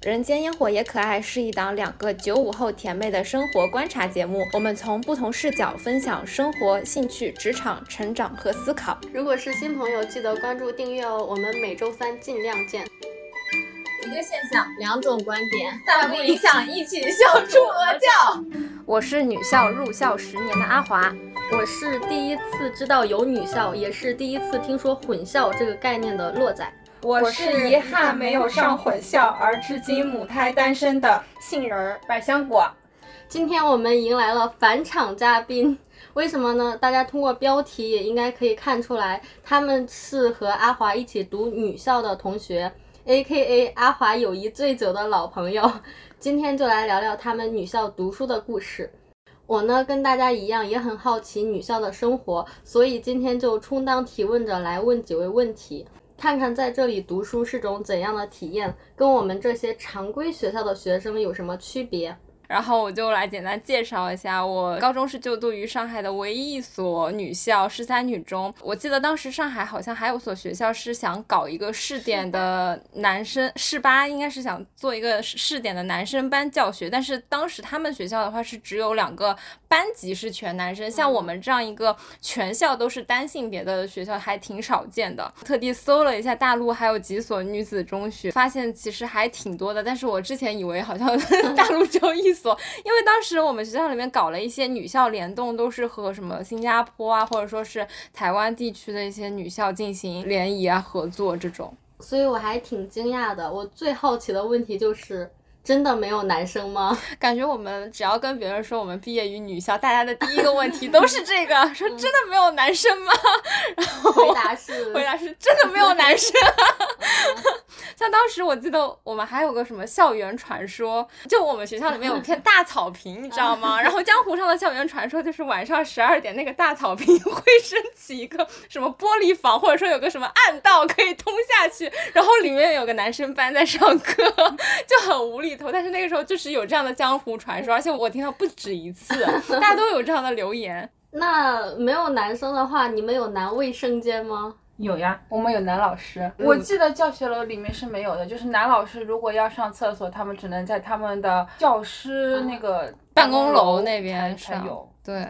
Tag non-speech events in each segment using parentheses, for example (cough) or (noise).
人间烟火也可爱是一档两个九五后甜妹的生活观察节目，我们从不同视角分享生活、兴趣、职场、成长和思考。如果是新朋友，记得关注订阅哦。我们每周三尽量见。一个现象，两种观点，但不影响一起笑出鹅叫。我是女校入校十年的阿华，我是第一次知道有女校，也是第一次听说混校这个概念的洛仔。我是遗憾没有上混校而至今母胎单身的杏仁儿百香果。今天我们迎来了返场嘉宾，为什么呢？大家通过标题也应该可以看出来，他们是和阿华一起读女校的同学，A.K.A 阿华友谊最久的老朋友。今天就来聊聊他们女校读书的故事。我呢，跟大家一样也很好奇女校的生活，所以今天就充当提问者来问几位问题。看看在这里读书是种怎样的体验，跟我们这些常规学校的学生有什么区别？然后我就来简单介绍一下，我高中是就读于上海的唯一一所女校十三女中。我记得当时上海好像还有所学校是想搞一个试点的男生，市八应该是想做一个试点的男生班教学，但是当时他们学校的话是只有两个班级是全男生，像我们这样一个全校都是单性别的学校还挺少见的。特地搜了一下大陆还有几所女子中学，发现其实还挺多的，但是我之前以为好像 (laughs) 大陆只有一。因为当时我们学校里面搞了一些女校联动，都是和什么新加坡啊，或者说是台湾地区的一些女校进行联谊啊、合作这种，所以我还挺惊讶的。我最好奇的问题就是。真的没有男生吗？(laughs) 感觉我们只要跟别人说我们毕业于女校，大家的第一个问题都是这个，说真的没有男生吗？(laughs) 然后回答是 (laughs) 回答是真的没有男生。像当时我记得我们还有个什么校园传说，就我们学校里面有片大草坪，你知道吗？然后江湖上的校园传说就是晚上十二点那个大草坪会升起一个什么玻璃房，或者说有个什么暗道可以通下去，然后里面有个男生班在上课，就很无厘。但是那个时候就是有这样的江湖传说，而且我听到不止一次，大家都有这样的留言。(laughs) 那没有男生的话，你们有男卫生间吗？有呀，我们有男老师。我记得教学楼里面是没有的，就是男老师如果要上厕所，他们只能在他们的教师那个办公楼那边才有。对。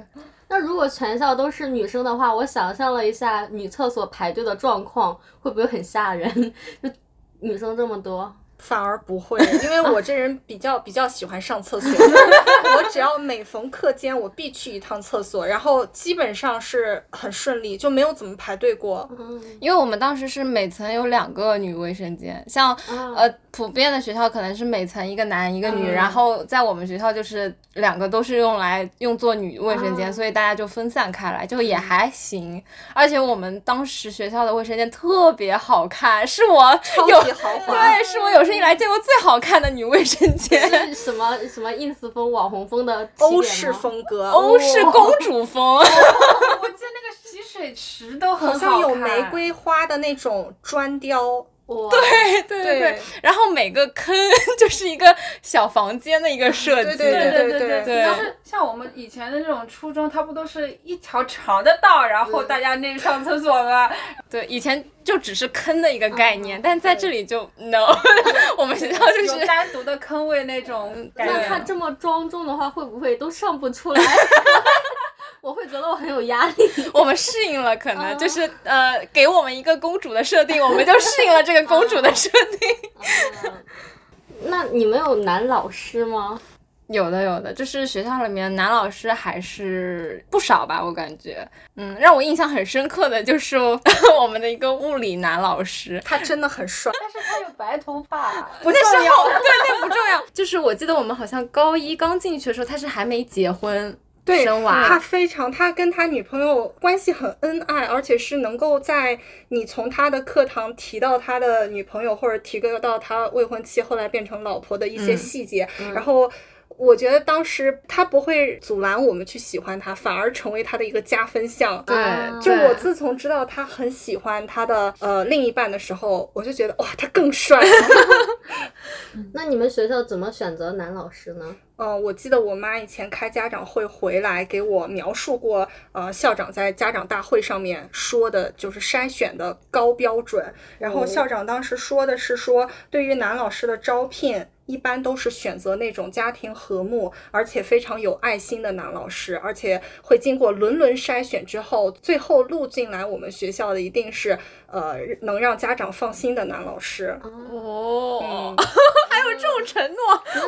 那如果全校都是女生的话，我想象了一下女厕所排队的状况，会不会很吓人？(laughs) 就女生这么多。反而不会，因为我这人比较比较喜欢上厕所，我只要每逢课间，我必去一趟厕所，然后基本上是很顺利，就没有怎么排队过。嗯，因为我们当时是每层有两个女卫生间，像呃普遍的学校可能是每层一个男一个女，然后在我们学校就是两个都是用来用作女卫生间，所以大家就分散开来，就也还行。而且我们当时学校的卫生间特别好看，是我超级豪华，对，是我有。生以来见过最好看的女卫生间，是什么什么 ins 风网红风的欧式风格，欧式公主风。我记得那个洗水池都很好像有玫瑰花的那种砖雕。对对对，然后每个坑就是一个小房间的一个设计，对对对对对。就是像我们以前的那种初中，它不都是一条长的道，然后大家那上厕所吗？对，以前就只是坑的一个概念，但在这里就 (laughs) no，(laughs) 我们学校就是单独的坑位那种。那他这么庄重的话，会不会都上不出来？(laughs) 我会觉得我很有压力。(laughs) 我们适应了，可能就是呃，给我们一个公主的设定，我们就适应了这个公主的设定。(laughs) 那你们有男老师吗？有的，有的，就是学校里面男老师还是不少吧，我感觉。嗯，让我印象很深刻的就是 (laughs) 我们的一个物理男老师，他真的很帅，但是他有白头发，不重要，对，那不重要。就是我记得我们好像高一刚进去的时候，他是还没结婚。对，他非常，他跟他女朋友关系很恩爱，而且是能够在你从他的课堂提到他的女朋友，或者提个到他未婚妻后来变成老婆的一些细节，然后。我觉得当时他不会阻拦我们去喜欢他，反而成为他的一个加分项。对，就我自从知道他很喜欢他的呃另一半的时候，我就觉得哇，他更帅。(laughs) (laughs) 那你们学校怎么选择男老师呢？嗯，我记得我妈以前开家长会回来给我描述过，呃，校长在家长大会上面说的就是筛选的高标准。然后校长当时说的是说，对于男老师的招聘，一般都是选择那种家庭和睦而且非常有爱心的男老师，而且会经过轮轮筛选之后，最后录进来我们学校的一定是呃能让家长放心的男老师。哦，(laughs) 还有这种承诺，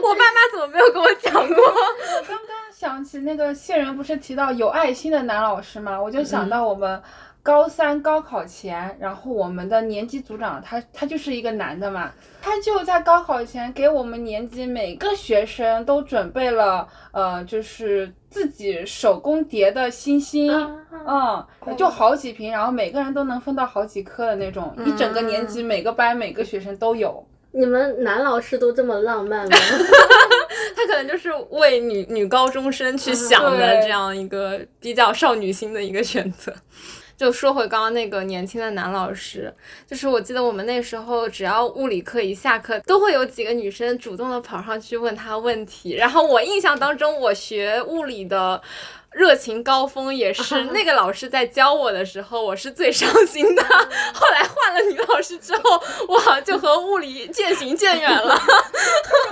我爸妈怎么没有跟我讲过？我刚刚想起那个谢人不是提到有爱心的男老师吗？我就想到我们高三高考前，然后我们的年级组长他他就是一个男的嘛，他就在高考前给我们年级每个学生都准备了呃就是自己手工叠的星星，嗯，就好几瓶，然后每个人都能分到好几颗的那种，一整个年级每个班每个学生都有。你们男老师都这么浪漫吗？(laughs) 他可能就是为女女高中生去想的这样一个比较少女心的一个选择。就说回刚刚那个年轻的男老师，就是我记得我们那时候只要物理课一下课，都会有几个女生主动的跑上去问他问题。然后我印象当中，我学物理的。热情高峰也是那个老师在教我的时候，我是最伤心的。(laughs) 后来换了女老师之后，我好像就和物理渐行渐远了。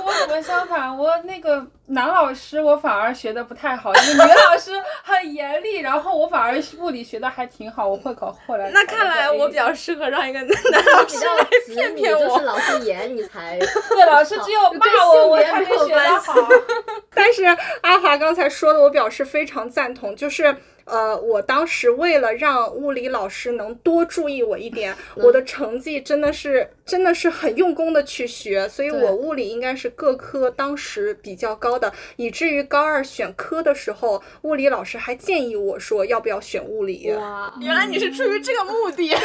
我怎么相反？我那个男老师我反而学的不太好，因为女老师很严厉，然后我反而物理学的还挺好，我会考后来。那看来我比较适合让一个 (laughs) 男老师来骗，骗我。就是老师严你才 (laughs) 对老师只有骂我，我才没学得好。(laughs) 但是阿华刚才说的，我表示非常赞同，就是。呃，我当时为了让物理老师能多注意我一点，我的成绩真的是真的是很用功的去学，所以我物理应该是各科当时比较高的，以至于高二选科的时候，物理老师还建议我说要不要选物理。哇，原来你是出于这个目的。(laughs)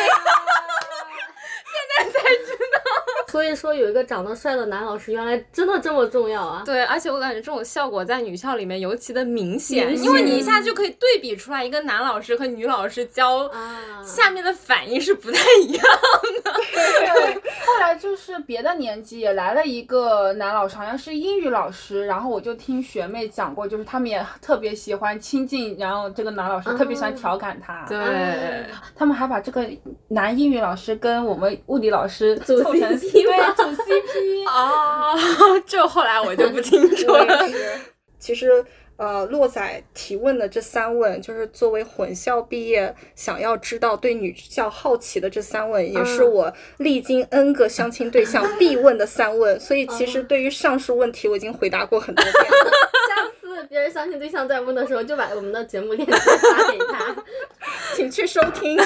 (laughs) 所以说有一个长得帅的男老师，原来真的这么重要啊！对，而且我感觉这种效果在女校里面尤其的明显，明显因为你一下就可以对比出来一个男老师和女老师教啊，下面的反应是不太一样的。对，后来就是别的年级也来了一个男老师，好像是英语老师，然后我就听学妹讲过，就是他们也特别喜欢亲近，然后这个男老师特别喜欢调侃他。对，他们还把这个男英语老师跟我们物理老师组 CP 对组 CP。哦，(laughs) (laughs) 这后来我就不清楚了。其实，呃，洛仔提问的这三问，就是作为混校毕业，想要知道对女校好奇的这三问，也是我历经 N 个相亲对象必问的三问。所以，其实对于上述问题，我已经回答过很多遍了。(laughs) 别人相亲对象在问的时候，就把我们的节目链接发给他。(laughs) 请去收听。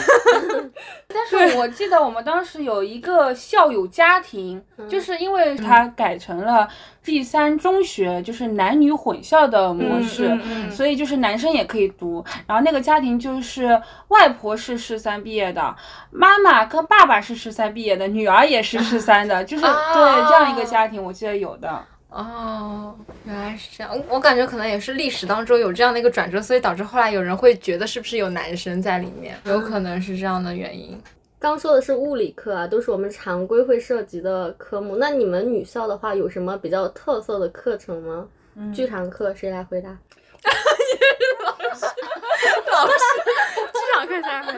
(laughs) 但是我记得我们当时有一个校友家庭，就是因为它改成了第三中学，就是男女混校的模式，嗯嗯嗯所以就是男生也可以读。然后那个家庭就是外婆是十三毕业的，妈妈跟爸爸是十三毕业的，女儿也是十三的，就是啊对这样一个家庭，我记得有的。哦，原来是这样。我感觉可能也是历史当中有这样的一个转折，所以导致后来有人会觉得是不是有男生在里面，有可能是这样的原因。刚说的是物理课啊，都是我们常规会涉及的科目。那你们女校的话，有什么比较特色的课程吗？剧场课谁来回答？老师，剧场课啥会？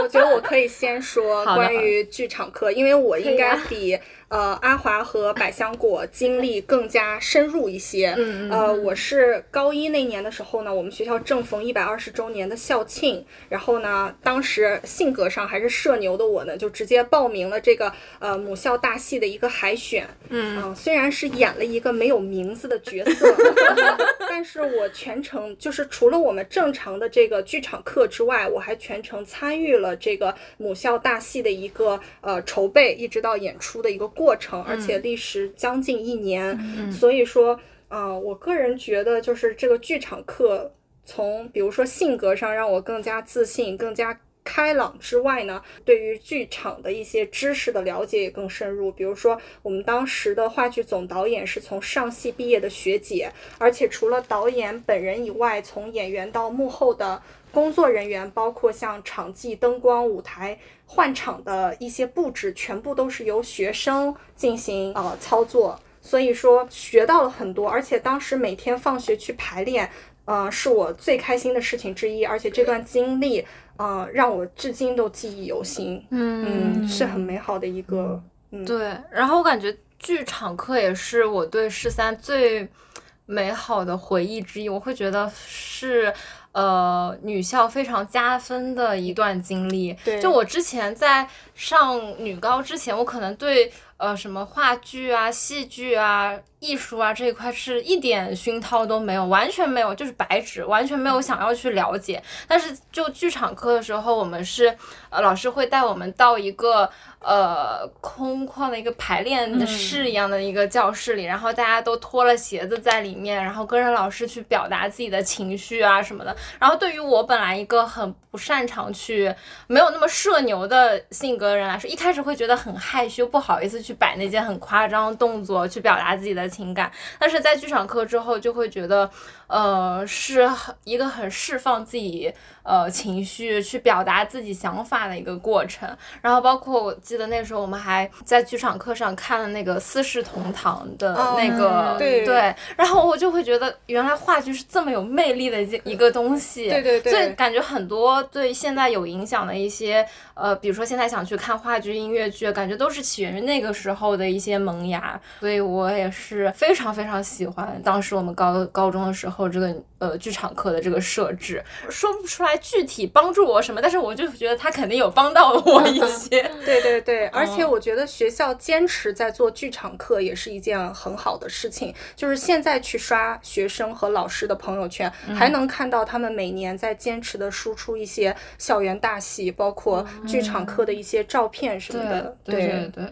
我觉得我可以先说关于剧场课，因为我应该比呃阿华和百香果经历更加深入一些。嗯嗯呃，我是高一那年的时候呢，我们学校正逢一百二十周年的校庆，然后呢，当时性格上还是社牛的我呢，就直接报名了这个呃母校大戏的一个海选。嗯、虽然是演了一个没有名字的角色，(laughs) 但是我全程就是除了我们正常的这个剧场课之外，我还全程参与了这个母校大戏的一个呃筹备，一直到演出的一个过程，而且历时将近一年。所以说，呃，我个人觉得就是这个剧场课，从比如说性格上让我更加自信，更加。开朗之外呢，对于剧场的一些知识的了解也更深入。比如说，我们当时的话剧总导演是从上戏毕业的学姐，而且除了导演本人以外，从演员到幕后的工作人员，包括像场记、灯光、舞台、换场的一些布置，全部都是由学生进行呃操作。所以说学到了很多，而且当时每天放学去排练，呃，是我最开心的事情之一，而且这段经历，呃，让我至今都记忆犹新。嗯，是很美好的一个。嗯，对。然后我感觉剧场课也是我对十三最美好的回忆之一，我会觉得是。呃，女校非常加分的一段经历。对，就我之前在上女高之前，我可能对呃什么话剧啊、戏剧啊。艺术啊这一块是一点熏陶都没有，完全没有，就是白纸，完全没有想要去了解。但是就剧场课的时候，我们是呃老师会带我们到一个呃空旷的一个排练的室一样的一个教室里，然后大家都脱了鞋子在里面，然后跟着老师去表达自己的情绪啊什么的。然后对于我本来一个很不擅长去没有那么社牛的性格的人来说，一开始会觉得很害羞，不好意思去摆那些很夸张的动作去表达自己的。情感，但是在剧场课之后就会觉得，呃，是一个很释放自己呃情绪、去表达自己想法的一个过程。然后包括我记得那时候我们还在剧场课上看了那个《四世同堂》的那个，对对。然后我就会觉得，原来话剧是这么有魅力的一一个东西。对对对。所以感觉很多对现在有影响的一些，呃，比如说现在想去看话剧、音乐剧，感觉都是起源于那个时候的一些萌芽。所以我也是。是非常非常喜欢当时我们高高中的时候这个呃剧场课的这个设置，说不出来具体帮助我什么，但是我就觉得他肯定有帮到我一 (laughs) 些。对对对，而且我觉得学校坚持在做剧场课也是一件很好的事情。就是现在去刷学生和老师的朋友圈，还能看到他们每年在坚持的输出一些校园大戏，包括剧场课的一些照片什么的。对对对。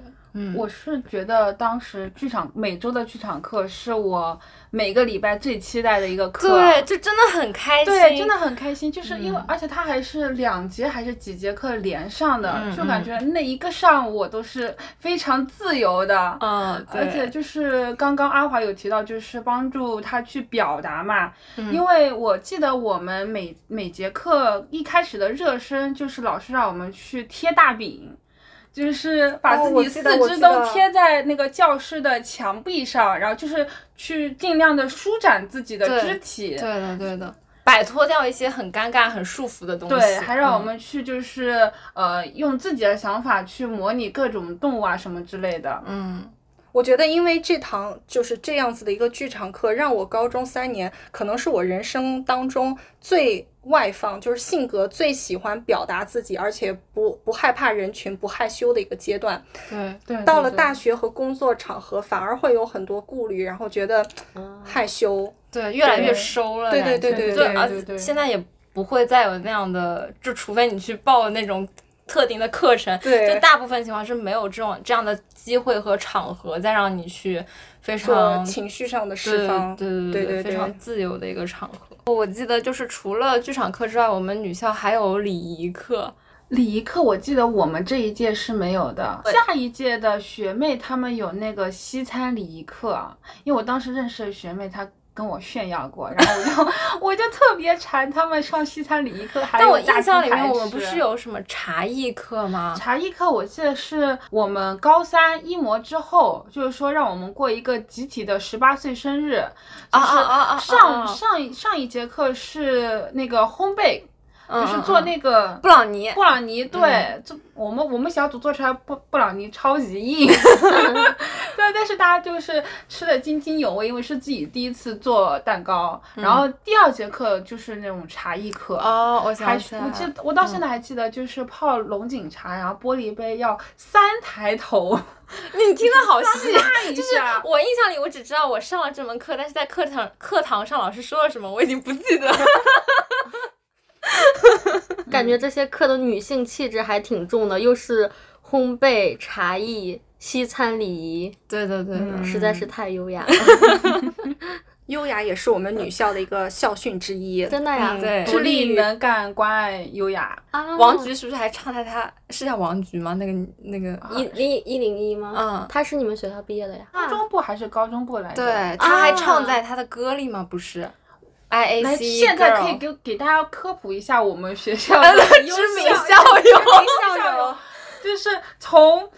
我是觉得当时剧场每周的剧场课是我每个礼拜最期待的一个课，对，就真的很开心，对，真的很开心，就是因为而且它还是两节还是几节课连上的，就感觉那一个上午我都是非常自由的，嗯，而且就是刚刚阿华有提到，就是帮助他去表达嘛，因为我记得我们每每节课一开始的热身就是老师让我们去贴大饼。就是把自己四肢都贴在那个教室的墙壁上，然后就是去尽量的舒展自己的肢体，对的对的，摆脱掉一些很尴尬、很束缚的东西。对，还让我们去就是呃用自己的想法去模拟各种动物啊什么之类的。嗯，我觉得因为这堂就是这样子的一个剧场课，让我高中三年可能是我人生当中最。外放就是性格最喜欢表达自己，而且不不害怕人群、不害羞的一个阶段。对对。到了大学和工作场合，反而会有很多顾虑，然后觉得害羞。对，越来越收了。对对对对对对。现在也不会再有那样的，就除非你去报那种特定的课程。对。就大部分情况是没有这种这样的机会和场合再让你去非常情绪上的释放。对对对对对。非常自由的一个场合。我记得就是除了剧场课之外，我们女校还有礼仪课。礼仪课我记得我们这一届是没有的，下一届的学妹她们有那个西餐礼仪课，因为我当时认识的学妹她。跟我炫耀过，然后我就 (laughs) 我就特别馋他们上西餐礼仪课。但我印象里面，我们不是有什么茶艺课吗？茶艺课我记得是我们高三一模之后，就是说让我们过一个集体的十八岁生日。啊啊啊啊！上上上一节课是那个烘焙。就是做那个布朗尼，布朗尼，对，就我们我们小组做出来布布朗尼超级硬，(laughs) 对，但是大家就是吃的津津有味，因为是自己第一次做蛋糕。然后第二节课就是那种茶艺课，哦，我想起来，我记得我到现在还记得，就是泡龙井茶，然后玻璃杯要三抬头，(laughs) 你听的好细，就是我印象里我只知道我上了这门课，但是在课堂课堂上老师说了什么我已经不记得。(laughs) (laughs) 感觉这些课的女性气质还挺重的，又是烘焙、茶艺、西餐礼仪，对对对，实在是太优雅了。(laughs) 优雅也是我们女校的一个校训之一，(laughs) 真的呀。对，独立能干、关爱、优雅。王菊是不是还唱在她是叫王菊吗？那个那个一一一零一吗？嗯，她是你们学校毕业的呀？初中部还是高中部来着？对，她还唱在她的歌里吗？不是。I A C 现在可以给给大家科普一下我们学校的知名校友，(laughs) 校友，就是从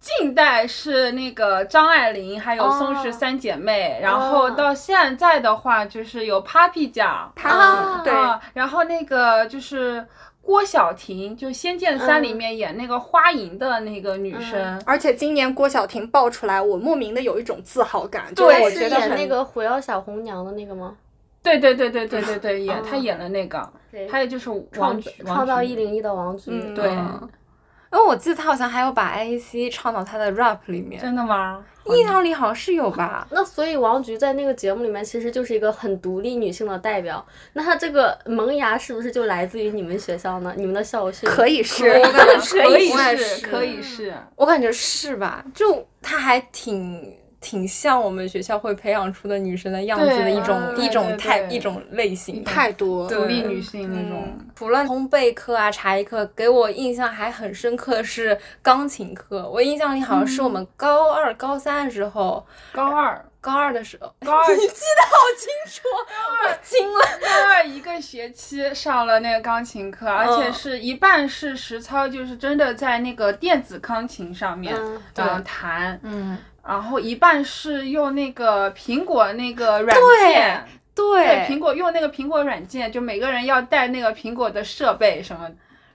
近代是那个张爱玲，还有宋氏三姐妹，然后到现在的话就是有 Papi 酱，他对。啊，然后那个就是郭晓婷，就《仙剑三》里面演那个花银的那个女生。而且今年郭晓婷爆出来，我莫名的有一种自豪感，对是我觉得是演那个狐妖小红娘的那个吗？对对对对对对对，演哦她演了那个，对还有就是王创菊，创造一零一的王菊，嗯对，因为我记得他好像还有把 IAC 唱到他的 rap 里面，真的吗？印象里好像是有吧。(laughs) 那所以王菊在那个节目里面其实就是一个很独立女性的代表。那她这个萌芽是不是就来自于你们学校呢？你们的校训？可以是，(laughs) 我感觉可以是，是可以是。我感觉是吧？就他还挺挺像我们学校会培养出的女生的样子的一种对一种态一种类型。太多独立女性那种。除了烘焙课啊、茶艺课，给我印象还很深刻的是钢琴课。我印象里好像是我们高二、高三的时候，高二，(laughs) 高二的时候，高二，(laughs) 你记得好清楚，高二惊了。高二一个学期上了那个钢琴课，而且是一半是实操，就是真的在那个电子钢琴上面嗯嗯弹，嗯，然后一半是用那个苹果那个软件。对。对，苹果用那个苹果软件，就每个人要带那个苹果的设备什么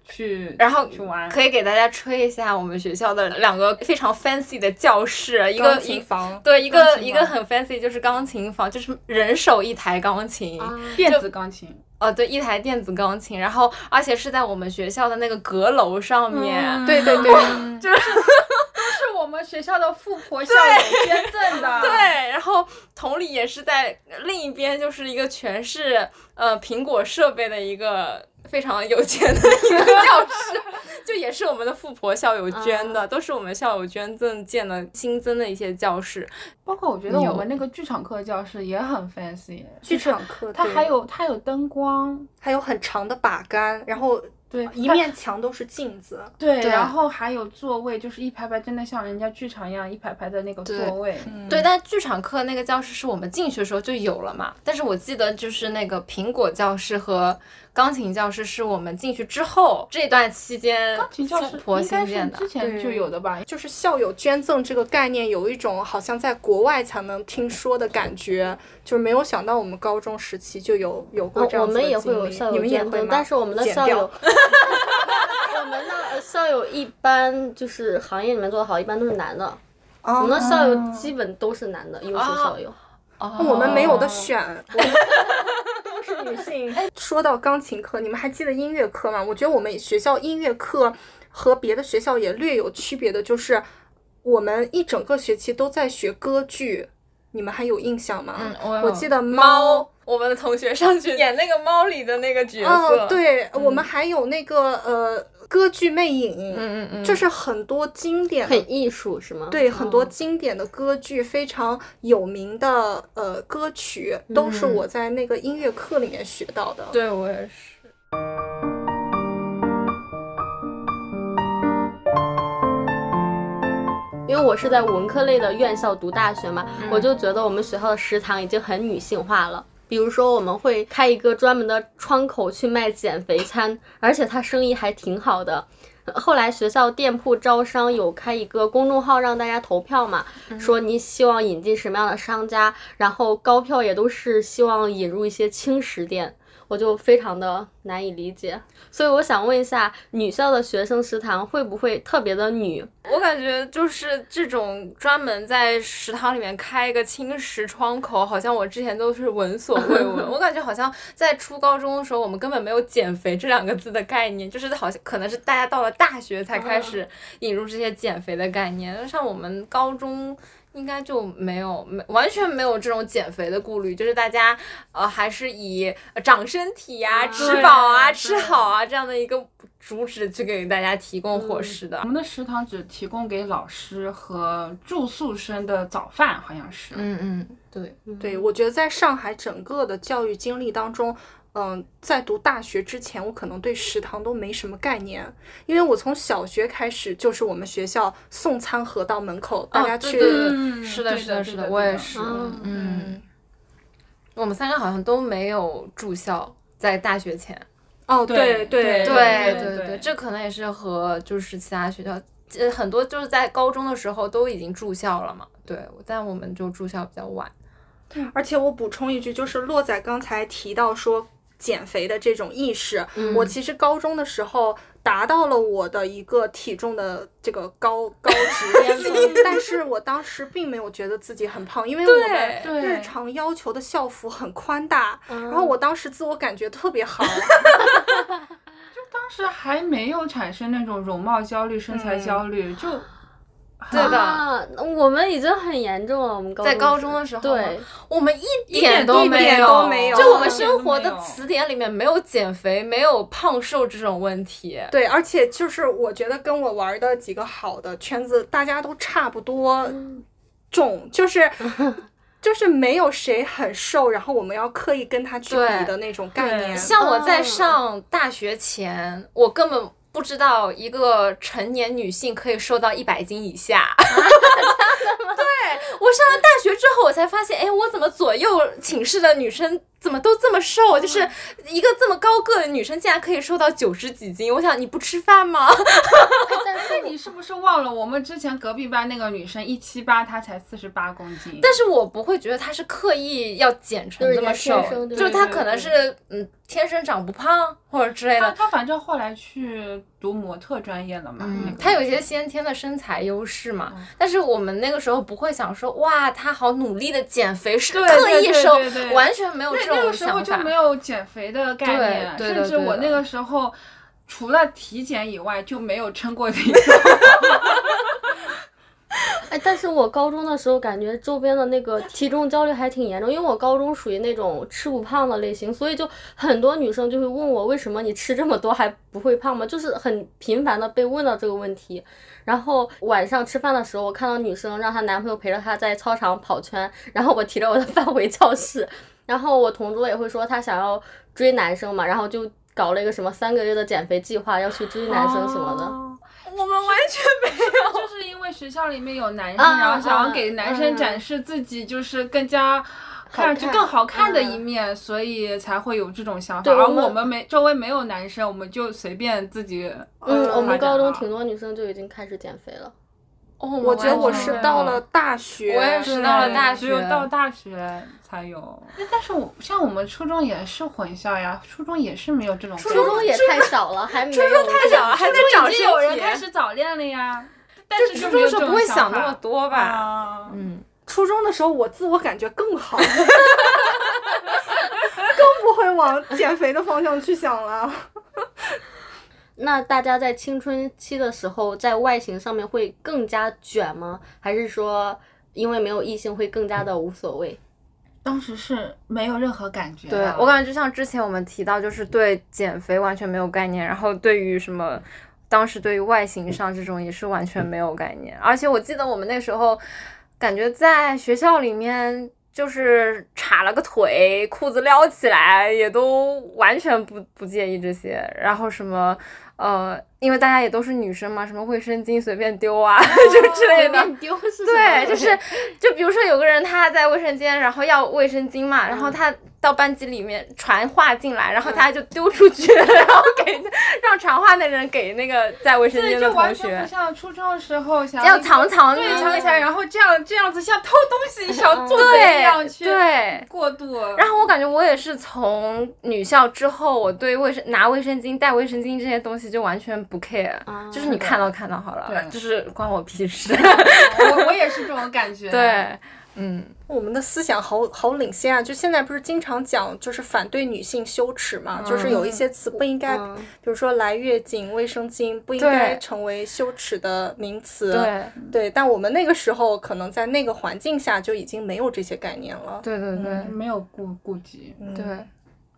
去，然后去玩。可以给大家吹一下我们学校的两个非常 fancy 的教室，一个钢琴一房，对一个一个很 fancy 就是钢琴房，就是人手一台钢琴。啊电子钢琴，哦，对，一台电子钢琴，然后而且是在我们学校的那个阁楼上面，嗯。对对对，是 (laughs) 我们学校的富婆校友捐赠的。(laughs) 对，然后同理也是在另一边，就是一个全是呃苹果设备的一个非常有钱的一个教室，就也是我们的富婆校友捐的，都是我们校友捐赠建的新增的一些教室。包括我觉得我们那个剧场课教室也很 fancy，剧场课它还有它有灯光，还有很长的把杆，然后对，一面墙都是镜子。对，对然后还有座位，就是一排排，真的像人家剧场一样一排排的那个座位。对，但剧场课那个教室是我们进去的时候就有了嘛，但是我记得就是那个苹果教室和钢琴教师是我们进去之后这段期间钢琴教室富婆应该是新建的之。前就有的吧？就是校友捐赠这个概念，有一种好像在国外才能听说的感觉，就是没有想到我们高中时期就有有过这样子的我们也会经历有校你友捐赠，们也会吗？但是我们的校友，(laughs) 我们的校友一般就是行业里面做的好，一般都是男的。哦我们的校友基本都是男的，优秀校友。哦我们没有的选，我们都是女性。(laughs) 哎，说到钢琴课，你们还记得音乐课吗？我觉得我们学校音乐课和别的学校也略有区别的，就是我们一整个学期都在学歌剧，你们还有印象吗？嗯，我我记得猫，我们的同学上去 (laughs) 演那个猫里的那个角色。哦，，对，我们还有那个呃歌剧魅影，嗯嗯嗯，就是很多经典很艺术是吗？对，很多哦经典的歌剧，非常有名的呃歌曲，都是我在那个音乐课里面学到的。对我也是。因为我是在文科类的院校读大学嘛，我就觉得我们学校的食堂已经很女性化了。比如说，我们会开一个专门的窗口去卖减肥餐，而且他生意还挺好的。后来学校店铺招商有开一个公众号让大家投票嘛，说你希望引进什么样的商家，然后高票也都是希望引入一些轻食店，我就非常的难以理解。所以我想问一下，女校的学生食堂会不会特别的女？我感觉就是这种专门在食堂里面开一个轻食窗口，好像我之前都是闻所未闻。(laughs) 我感觉好像在初高中的时候，我们根本没有减肥这两个字的概念，就是好像可能是大家到了大学才开始引入这些减肥的概念。像我们高中。应该就没有没完全没有这种减肥的顾虑，就是大家呃还是以呃长身体呀、吃饱啊、吃好啊这样的一个主旨去给大家提供伙食的我。们的食堂只提供给老师和住宿生的早饭，好像是。嗯嗯，对，对，我觉得在上海整个的教育经历当中，嗯、在读大学之前，我可能对食堂都没什么概念，因为我从小学开始就是我们学校送餐盒到门口，大家去。是的，是的，是的，我也是。嗯嗯，我们三个好像都没有住校，在大学前。哦，对对对对对对对，这可能也是和就是其他学校呃，很多就是在高中的时候都已经住校了嘛，对，但我们就住校比较晚。而且我补充一句，就是洛仔刚才提到说减肥的这种意识，嗯。我其实高中的时候达到了我的一个体重的这个高高值，(laughs) 但是我当时并没有觉得自己很胖，因为我们日常要求的校服很宽大，嗯。然后我当时自我感觉特别好，(laughs) 就当时还没有产生那种容貌焦虑、身材焦虑，就对的。啊，我们已经很严重了。我们高在高中的时候对，我们一点都一点有，都没有。就我们生活的词典里面没有减肥，没有胖瘦这种问题。对，而且就是我觉得跟我玩的几个好的圈子，大家都差不多重，就是。(laughs) 就是没有谁很瘦，然后我们要刻意跟他去比的那种概念。像我在哦上大学前，我根本不知道一个成年女性可以瘦到一百斤以下。(laughs) (laughs) 对我上了大学之后，我才发现，哎，我怎么左右寝室的女生怎么都这么瘦？就是一个这么高个的女生，竟然可以瘦到九十几斤。我想，你不吃饭吗？(laughs) 但是你是不是忘了我们之前隔壁班那个女生一七八，她才四十八公斤？但是我不会觉得她是刻意要减成这么瘦就是她可能是嗯天生长不胖或者之类的。她她反正后来去读模特专业了嘛。那嗯个，她有一些先天的身材优势嘛，嗯但是我们那个时候不会想说，哇，他好努力的减肥，是对刻意对对瘦对对，完全没有这那那种个时候就想法。没有减肥的概念，对对甚至我那个时候除了体检以外就没有称过体 (laughs) 重。(laughs) 哎，但是我高中的时候感觉周边的那个体重焦虑还挺严重，因为我高中属于那种吃不胖的类型，所以就很多女生就会问我为什么你吃这么多还不会胖吗？就是很频繁的被问到这个问题。然后晚上吃饭的时候，我看到女生让她男朋友陪着她在操场跑圈，然后我提着我的饭回教室，然后我同桌也会说她想要追男生嘛，然后就搞了一个什么三个月的减肥计划，要去追男生什么的。我们完全没有。就是因学校里面有男生，啊然后想啊要给男生嗯展示自己就是更加看上去更好看的嗯一面，所以才会有这种想法。而我们没周围没有男生，我们就随便自己。嗯，呃我们高中挺。多女生就已经开始减肥了。哦，我觉得我是到了大学，我也是到了大只有学到大学才有。那但是我像我们初中也是混校呀，初中也是没有这种。初中也太少了，还没有太小了，还在找已经有人开始早恋了呀。但就是初中的时候不会想那么多多吧？吧。嗯，初中的时候，我自我感觉更好，(laughs) 更不会往减肥的方向去想了。那大家在青春期的时候，在外形上面会更加卷吗？还是说因为没有异性会更加的无所谓？当时是没有任何感觉的。对我感觉就像之前我们提到，就是对减肥完全没有概念，然后对于什么。当时对于外形上这种也是完全没有概念，而且我记得我们那时候，感觉在学校里面就是叉了个腿，裤子撩起来也都完全不不介意这些，然后什么呃，因为大家也都是女生嘛，什么卫生巾随便丢啊，(laughs) 就之类的。随便丢是对，就是 (laughs) 就比如说有个人他在卫生间，然后要卫生巾嘛，然后他到班级里面传话进来，然后他就丢出去，然后给让传话的人给那个在卫生对，间的同就完全不学，像初中的时候想要藏藏对，嗯藏起来，然后这样这样子像偷东西、小做贼对一样去对。过度。然后我感觉我也是从女校之后，我对卫生拿卫生巾、带卫生巾这些东西就完全不 care，、啊就是你看到看到好了，对就是关我屁事。(laughs) 我我也是这种感觉。对，嗯，我们的思想好好领先啊！就现在不是经常讲，就是反对女性羞耻嘛，就是有一些词不应该，嗯比如说来月经、卫生巾不应该成为羞耻的名词。对，对，但我们那个时候可能在那个环境下就已经没有这些概念了。对对对、嗯，没有顾顾及。对。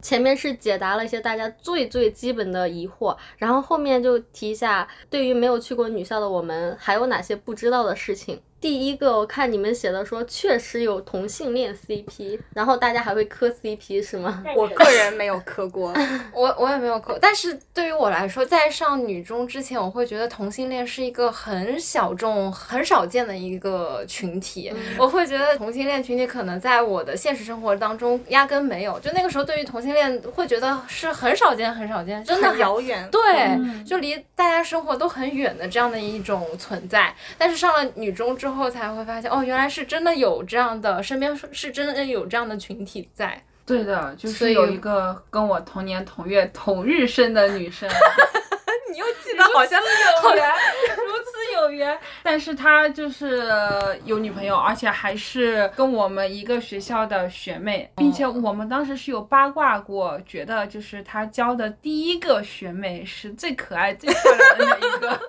前面是解答了一些大家最最基本的疑惑，然后后面就提一下，对于没有去过女校的我们，还有哪些不知道的事情？第一个我看你们写的说确实有同性恋 CP，然后大家还会磕 CP 是吗？我个人没有磕过，(laughs) 我我也没有磕，但是对于我来说，在上女中之前，我会觉得同性恋是一个很小众、很少见的一个群体。我会觉得同性恋群体可能在我的现实生活当中压根没有，就那个时候对于同性恋会觉得是很少见、很少见，真的很遥远。对，就离大家生活都很远的这样的一种存在。但是上了女中之后，才会发现哦，原来是真的有这样的，身边是是真的有这样的群体在。对的，就是有一个跟我同年同月同日生的女生，(laughs) 你又记得好像有缘，如此有缘。但是她就是有女朋友，而且还是跟我们一个学校的学妹，并且我们当时是有八卦过，觉得就是她交的第一个学妹是最可爱、最漂亮的那一个。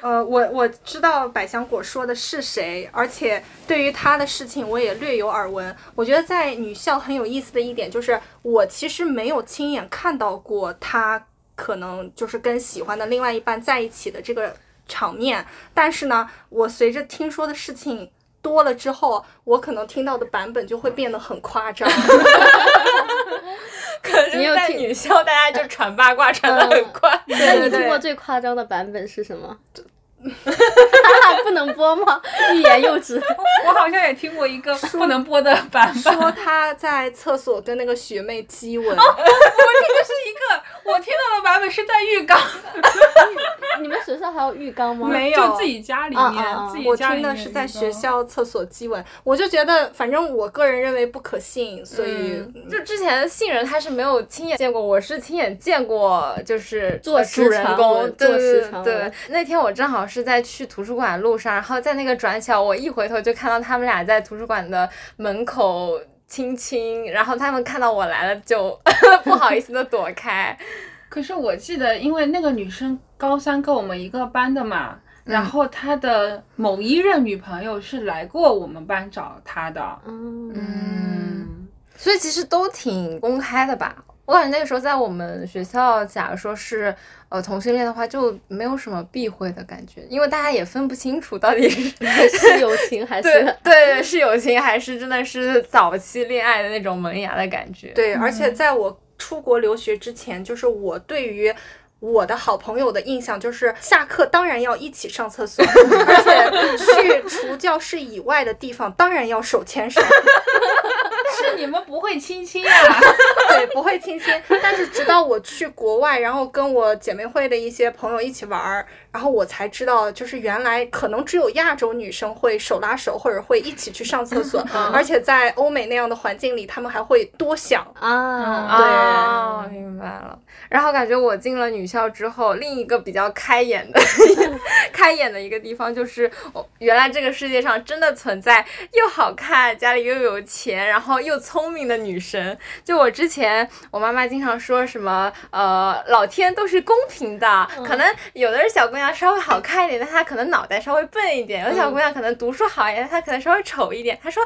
呃，我我知道百香果说的是谁，而且对于他的事情我也略有耳闻。我觉得在女校很有意思的一点就是，我其实没有亲眼看到过他可能就是跟喜欢的另外一半在一起的这个场面，但是呢，我随着听说的事情多了之后，我可能听到的版本就会变得很夸张。(laughs) (laughs) 可能就是在你有听女校，大家就传八卦传的很快。(laughs) 那你听过最夸张的版本是什么？(laughs) 不能播吗？欲言又止。我好像也听过一个不能播的版本，说他在厕所跟那个学妹激吻，我听的是一个，我听到的版本是在浴缸，(laughs) 你们学校还有浴缸吗？没有。就自己家里面，啊啊啊我自己家里听的是在学校厕所激吻，我就觉得，反正我个人认为不可信，所以、就之前的信人他是没有亲眼见过，我是亲眼见过，就是坐呃主人实传公，闻对坐实对对。那天我正好是在去图书馆路上，然后在那个转角，我一回头就看到他们俩在图书馆的门口亲亲，然后他们看到我来了就 (laughs) 不好意思的躲开。(laughs) 可是我记得，因为那个女生高三跟我们一个班的嘛，嗯然后她的某一任女朋友是来过我们班找她的。嗯嗯，所以其实都挺公开的吧。我感觉那个时候在我们学校，假如说是呃同性恋的话，就没有什么避讳的感觉，因为大家也分不清楚到底是 (laughs) 是友情还对是？对是友情还是真的是早期恋爱的那种萌芽的感觉。对，而且在我出国留学之前，就是我对于。我的好朋友的印象就是下课当然要一起上厕所，而且去除教室以外的地方当然要手牵手。(laughs) 是你们不会亲亲呀、对，不会亲亲。但是直到我去国外，然后跟我姐妹会的一些朋友一起玩儿，然后我才知道，就是原来可能只有亚洲女生会手拉手，或者会一起去上厕所，(laughs) 而且在欧美那样的环境里，他们还会多想。啊，啊，明白了。然后感觉我进了女校之后，另一个比较开眼的 (laughs) 开眼的一个地方就是，哦，原来这个世界上真的存在又好看、家里又有钱，然后又聪明的女生。就我之前，我妈妈经常说什么，呃，老天都是公平的，可能有的是小姑娘稍微好看一点，但她可能脑袋稍微笨一点；有的小姑娘可能读书好一点，她可能稍微丑一点。她说。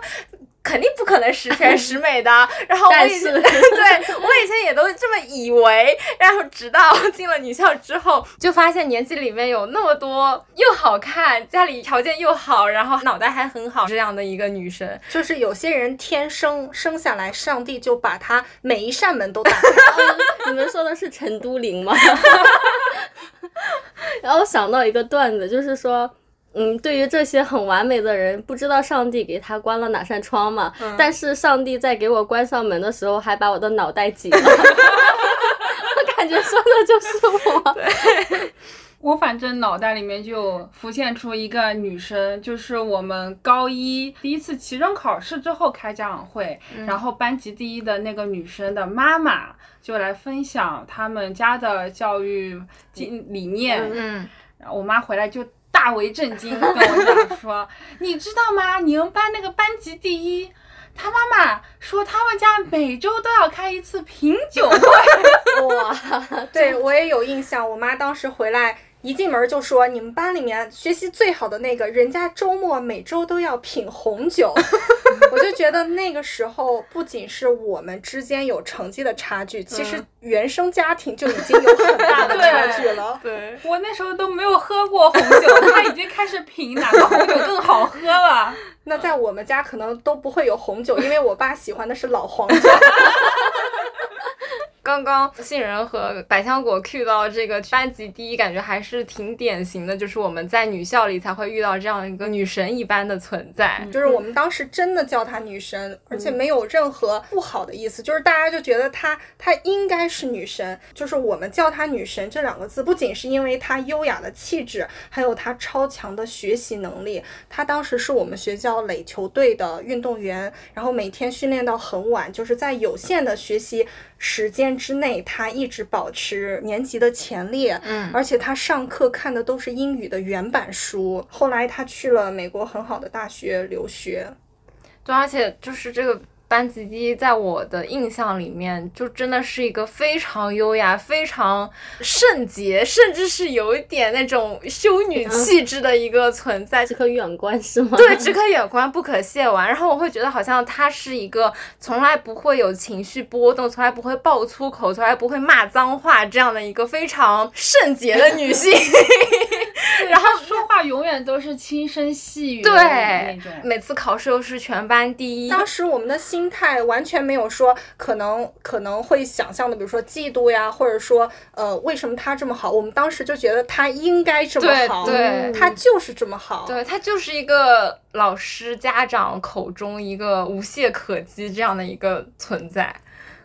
肯定不可能十全 (laughs) 十美的，然后我以前 (laughs) 对我以前也都这么以为，然后直到 (laughs) 进了女校之后，就发现年级里面有那么多又好看、家里条件又好，然后脑袋还很好这样的一个女生。就是有些人天生生下来，上帝就把他每一扇门都打开了。你们说的是陈都灵吗？然后想到一个段子，就是说。嗯，对于这些很完美的人，不知道上帝给他关了哪扇窗嘛？但是上帝在给我关上门的时候，还把我的脑袋挤了。(laughs) 我感觉说的就是我。(laughs) 对我反正脑袋里面就浮现出一个女生，就是我们高一第一次期中考试之后开家长会，然后班级第一的那个女生的妈妈就来分享他们家的教育经理念，嗯，然后我妈回来就大为震惊，跟我讲说：“ (laughs) 你知道吗？你们班那个班级第一，他妈妈说他们家每周都要开一次品酒会。(laughs) 哇，(laughs) 对我也有印象，我妈当时回来。一进门就说：“你们班里面学习最好的那个，人家周末每周都要品红酒。我就觉得那个时候不仅是我们之间有成绩的差距，其实原生家庭就已经有很大的差距了。对，我那时候都没有喝过红酒，他已经开始品哪个红酒更好喝了。那在我们家可能都不会有红酒，因为我爸喜欢的是老黄酒。(laughs) 刚刚杏仁和百香果 Q 到这个班级第一，感觉还是挺典型的，就是我们在女校里才会遇到这样一个女神一般的存在。就是我们当时真的叫她女神，而且没有任何不好的意思，就是大家就觉得她她应该是女神。就是我们叫她女神这两个字，不仅是因为她优雅的气质，还有她超强的学习能力。她当时是我们学校垒球队的运动员，然后每天训练到很晚，就是在有限的学习时间之内，他一直保持年级的前列。嗯而且他上课看的都是英语的原版书。后来他去了美国很好的大学留学。对，而且就是这个班级第一，在我的印象里面，就真的是一个非常优雅、非常圣洁，甚至是有一点那种修女气质的一个存在。只可远观是吗？对，只可远观，不可亵玩。然后我会觉得，好像她是一个从来不会有情绪波动，从来不会爆粗口，从来不会骂脏话这样的一个非常圣洁的女性。(laughs) (laughs) 然后说话永远都是轻声细语对，。每次考试又是全班第一。当时我们的心态完全没有说可能可能会想象的，比如说嫉妒呀，或者说呃为什么他这么好？我们当时就觉得他应该这么好，对他就是这么好。对，他就是一个老师、家长口中一个无懈可击这样的一个存在。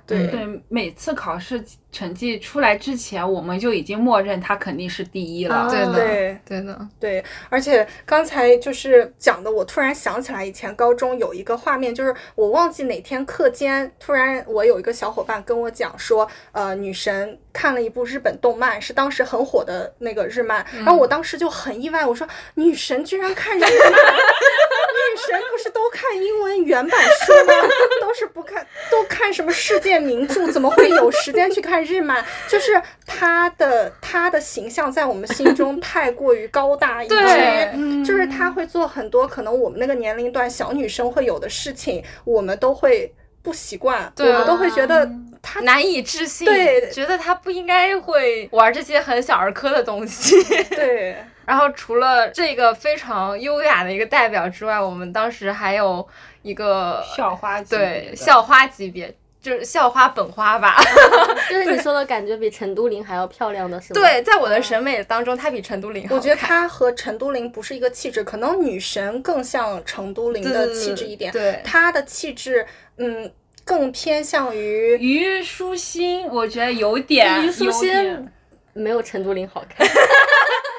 对对，每次考试成绩出来之前，我们就已经默认他肯定是第一了。啊对的，对对的，对，而且刚才就是讲的，我突然想起来，以前高中有一个画面，就是我忘记哪天课间，突然我有一个小伙伴跟我讲说，呃，女神看了一部日本动漫，是当时很火的那个日漫，然后我当时就很意外，我说女神居然看日漫，(laughs) 女神不是都看英文原版书吗？(laughs) 都是不看，都看什么世界名著，怎么会有时间去看日漫？就是他的他的形象在我们心中太过于高大，以至对于就是他会做很多可能我们那个年龄段小女生会有的事情，我们都会不习惯，对。我们都会觉得他难以置信，对。觉得他不应该会玩这些很小儿科的东西。对。(laughs) 然后除了这个非常优雅的一个代表之外，我们当时还有一个校花级别对校花级别，就是校花本花吧。(laughs) 就是你说的感觉比陈都灵还要漂亮的是吗？对，在我的审美当中，她比陈都灵。我觉得她和陈都灵不是一个气质，可能女神更像陈都灵的气质一点。对她的气质，嗯，更偏向于虞书欣，我觉得有点虞书欣没有陈都灵好看。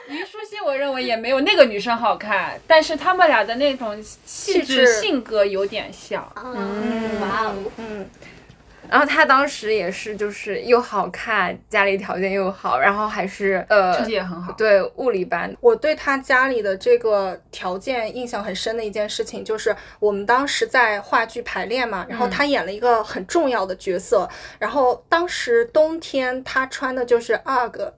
虞书欣，我认为也没有那个女生好看，但是他们俩的那种气质、性格有点像。嗯，哇哦，嗯，然后他当时也是，就是又好看，家里条件又好，然后还是呃成绩也很好对物理班。我对他家里的这个条件印象很深的一件事情，就是我们当时在话剧排练嘛，然后他演了一个很重要的角色，然后当时冬天他穿的就是二个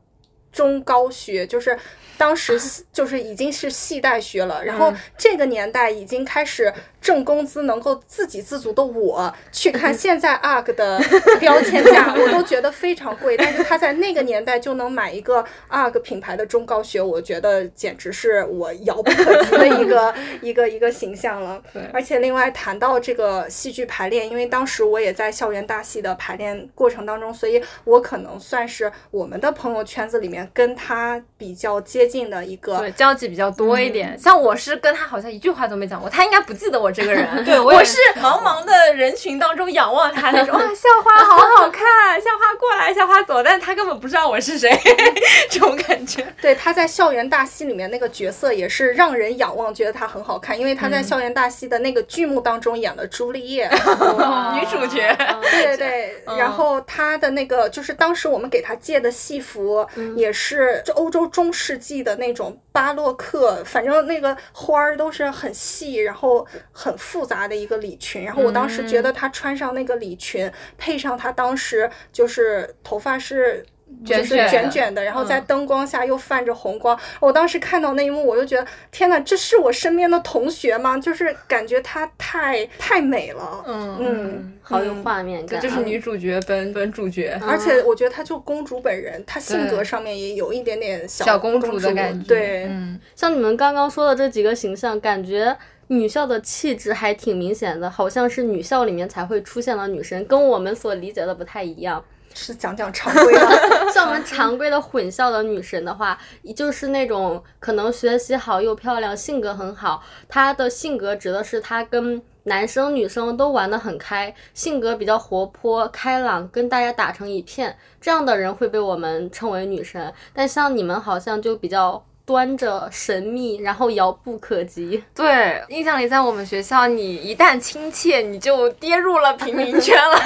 中高靴，就是。当时 (laughs) 就是已经是系带靴了，然后这个年代已经开始挣工资能够自给自足的我，去看现在 UGG 的 (laughs) 标签价，我都觉得非常贵。但是他在那个年代就能买一个 UGG 品牌的中高靴，我觉得简直是我遥不可及的一个 (laughs) 一个一个形象了。而且另外谈到这个戏剧排练，因为当时我也在校园大戏的排练过程当中，所以我可能算是我们的朋友圈子里面跟他比较接近的一个。对，交集比较多一点。像我是跟他好像一句话都没讲过，他应该不记得我这个人。(laughs) 对我我是茫茫的人群当中仰望他那种，哇，校花好好看，校花过来，校花走，但是他根本不知道我是谁，这种感觉。(laughs) 对，他在校园大戏里面那个角色也是让人仰望，觉得他很好看，因为他在校园大戏的那个剧目当中演了朱丽叶。(laughs) 女主角，对对对，然后他的那个就是当时我们给他借的戏服，也是就欧洲中世纪的那种巴洛克，反正那个花儿都是很细，然后很复杂的一个礼裙。然后我当时觉得她穿上那个礼裙，配上她当时就是头发是。就是卷卷的卷卷的，然后在灯光下又泛着红光。我当时看到那一幕，我就觉得天呐，这是我身边的同学吗？就是感觉她太太美了。嗯嗯，好有嗯画面感。这就是女主角本本主角。而且我觉得她就公主本人，她性格上面也有一点点小小公主主的感觉，对，嗯，像你们刚刚说的这几个形象，感觉女校的气质还挺明显的，好像是女校里面才会出现的女神，跟我们所理解的不太一样。是讲讲常规的。(laughs) 像我们常规的混校的女神的话，就是那种可能学习好又漂亮，性格很好。她的性格指的是她跟男生女生都玩得很开，性格比较活泼开朗，跟大家打成一片。这样的人会被我们称为女神。但像你们好像就比较端着、神秘，然后遥不可及。对，印象里在我们学校，你一旦亲切，你就跌入了平民圈了。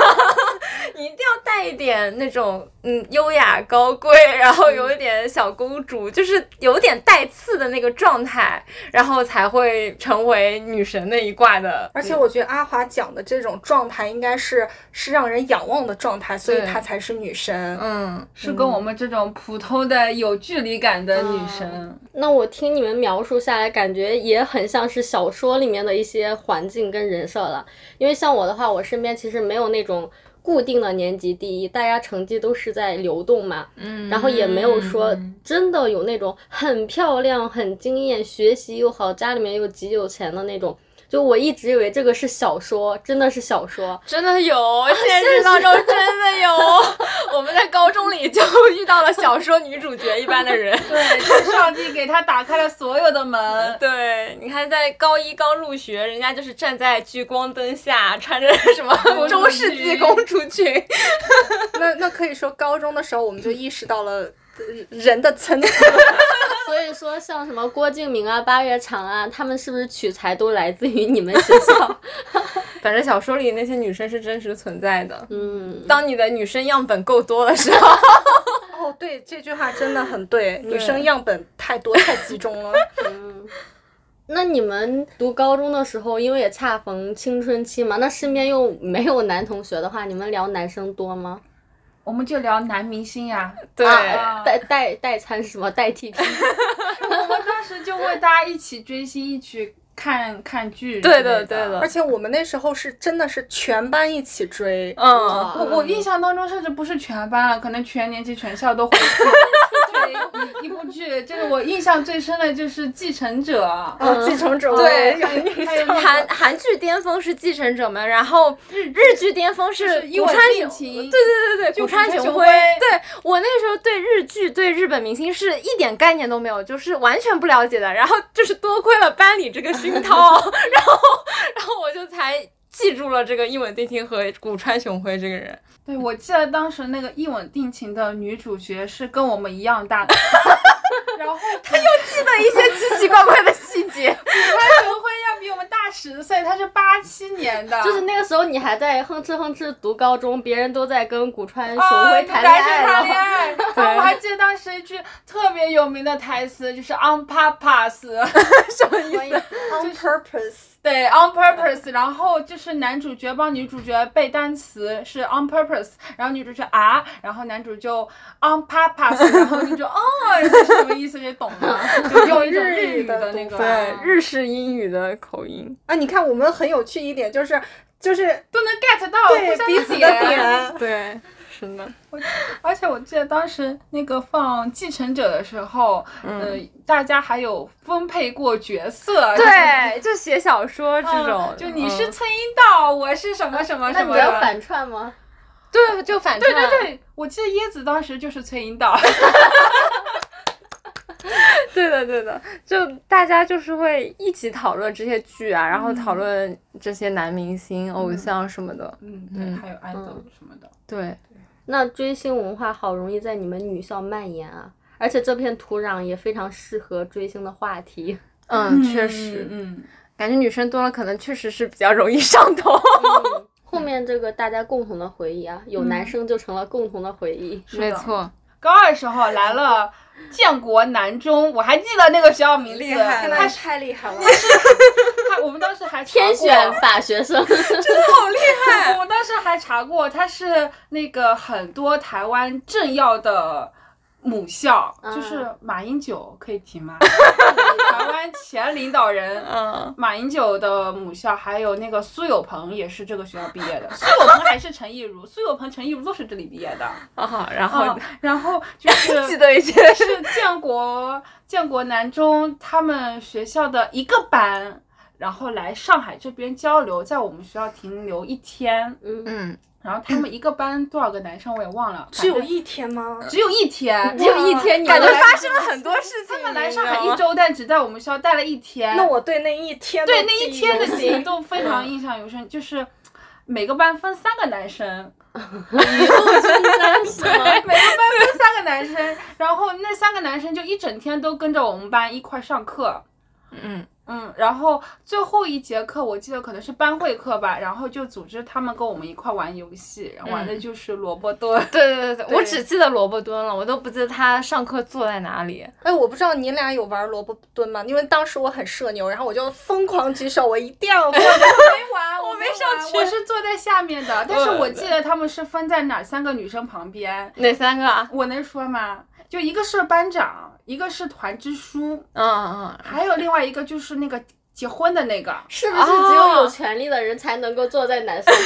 你 (laughs) 一定要带一点那种嗯优雅高贵，然后有一点小公主，就是有点带刺的那个状态，然后才会成为女神那一挂的。而且我觉得阿华讲的这种状态，应该是是让人仰望的状态，所以她才是女神。嗯，是跟我们这种普通的有距离感的女神。那我听你们描述下来，感觉也很像是小说里面的一些环境跟人设了。因为像我的话，我身边其实没有那种固定的年级第一，大家成绩都是在流动嘛。嗯，然后也没有说真的有那种很漂亮、很惊艳、学习又好、家里面又极有钱的那种。就我一直以为这个是小说，真的是小说。真的有，现实当中真的有。(laughs) 我们在高中里就遇到了小说女主角一般的人。对，是上帝给她打开了所有的门。对，你看，在高一刚入学，人家就是站在聚光灯下，穿着什么中世纪公主裙，(laughs) 那那可以说，高中的时候我们就意识到了呃人的参差。(laughs) 所以说，像什么郭敬明啊、八月长啊，他们是不是取材都来自于你们学校？(laughs) 反正小说里那些女生是真实存在的。嗯，当你的女生样本够多的时候，(laughs) 哦，对，这句话真的很对，女生样本太多太集中了。嗯那你们读高中的时候，因为也恰逢青春期嘛，那身边又没有男同学的话，你们聊男生多吗？我们就聊男明星呀。对，啊，代代代餐什么？代替品？我们当时就为大家一起追星，一起看看剧。对的对的而且我们那时候是真的是全班一起追，嗯，我我印象当中，甚至不是全班了，可能全年级全校都会追一一部剧。就是我印象最深的就是《继承者》。哦，继承者对韩韩剧巅峰是继承者们，然后日日剧巅峰是是一吻古川雄，定情对对对对，就古川雄辉。古川雄辉对我那时候对日剧、对日本明星是一点概念都没有，就是完全不了解的。然后就是多亏了班里这个熏陶，(laughs) 然后然后我就才记住了这个一吻定情和古川雄辉这个人。对，我记得当时那个一吻定情的女主角是跟我们一样大的，(laughs) 然后她又记得一些奇奇怪怪的细节，(laughs) 她雄辉要比我们大十岁，她是八七年的，就是那个时候你还在哼哧哼哧读高中，别人都在跟古川雄啊，辉谈恋爱谈恋了。爱。然后我还记得当时一句特别有名的台词，就是 on purpose，(laughs) 什么意思？on purpose。对，on purpose。然后就是男主角帮女主角背单词是 on purpose，然后女主角啊，然后男主就 on purpose，然后女主哦，这是什么意思你懂吗，(laughs) 就用一种日语的那个对，日式英语的口音。啊，你看我们很有趣一点，就是就是都能 get 到彼此的点。(laughs) 对，是的。而且我记得当时那个放《继承者》的时候，嗯、大家还有分配过角色，对，就写小说这嗯种，就你是嗯崔英道，我是什么什么那什么的。你要反串吗？对，就反对串对对，我记得椰子当时就是崔英道。(laughs) 对的，对的，就大家就是会一起讨论这些剧啊，然后讨论这些男明星、偶像什么的。嗯，对，还有爱豆什么的。对，那追星文化好容易在你们女校蔓延啊，而且这片土壤也非常适合追星的话题。嗯，确实，嗯，感觉女生多了，可能确实是比较容易上头。(laughs) 后面这个大家共同的回忆啊，有男生就成了共同的回忆。没。错，高二时候来了建国南中，我还记得那个学校名字，天呐，他太厉害了！(laughs) 他我们当时还天选法学生，(laughs) 真的好厉害！我当当时还查过，他是那个很多台湾政要的母校，嗯就是马英九可以提吗？(laughs) 台湾前领导人嗯，马英九的母校，还有那个苏有朋也是这个学校毕业的。(laughs) 苏有朋还是陈亦儒，苏有朋、陈亦儒都是这里毕业的。(laughs) 啊，然后嗯，然后就是记得以前是建国建国南中他们学校的一个班，然后来上海这边交流，在我们学校停留一天。嗯，嗯，然后他们一个班多少个男生我也忘了，只有一天吗？只有一天，只有一天，你感觉们发生了很多事情。他们来上海一周，但只在我们学校待了一天。那我对那一天对那一天的犹记忆新都非常印象尤深，就是每个班分三个男生？(laughs) 每个班分三个男生，然后那三个男生就一整天都跟着我们班一块上课。嗯，嗯，然后最后一节课我记得可能是班会课吧，然后就组织他们跟我们一块玩游戏，然后玩的就是萝卜蹲。(laughs) 对对对对，我只记得萝卜蹲了，我都不记得他上课坐在哪里。哎，我不知道你俩有玩萝卜蹲吗？因为当时我很社牛，然后我就疯狂举手，我一定要我。没玩，(laughs) 我没上去我是坐在下面的，但是嗯我记得他们是分在哪三个女生旁边，哪三个啊？我能说吗？就一个是班长，一个是团支书，嗯嗯还有另外一个就是那个结婚的那个，是不是只有有权利的人才能够坐在男生旁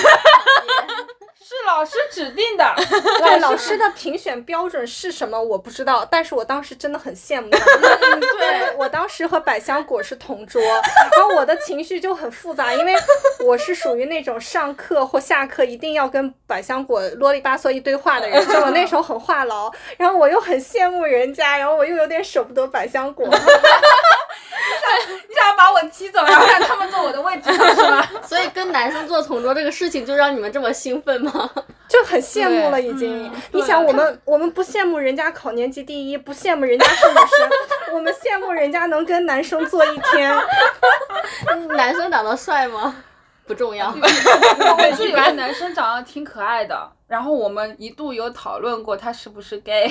边？(laughs) 是老师指定的。(laughs) 对，老师的评选标准是什么我不知道，但是我当时真的很羡慕他。(laughs) 嗯，对对，我当时和百香果是同桌，(laughs) 然后我的情绪就很复杂，因为我是属于那种上课或下课一定要跟百香果啰里吧嗦一堆话的人，就我那时候很话痨，然后我又很羡慕人家，然后我又有点舍不得百香果，你想把我踢走，然后让他们坐我的位置上是吗？(laughs) 所以跟男生做同桌这个事情就让你们这么兴奋吗？(laughs) 就很羡慕了已经。嗯你想，我们我们不羡慕人家考年级第一，不羡慕人家是女生，我们羡慕人家能跟男生坐一天。(laughs) 男生长得帅吗？不重要。我们就有个男生长得挺可爱的，然后我们一度有讨论过他是不是 gay。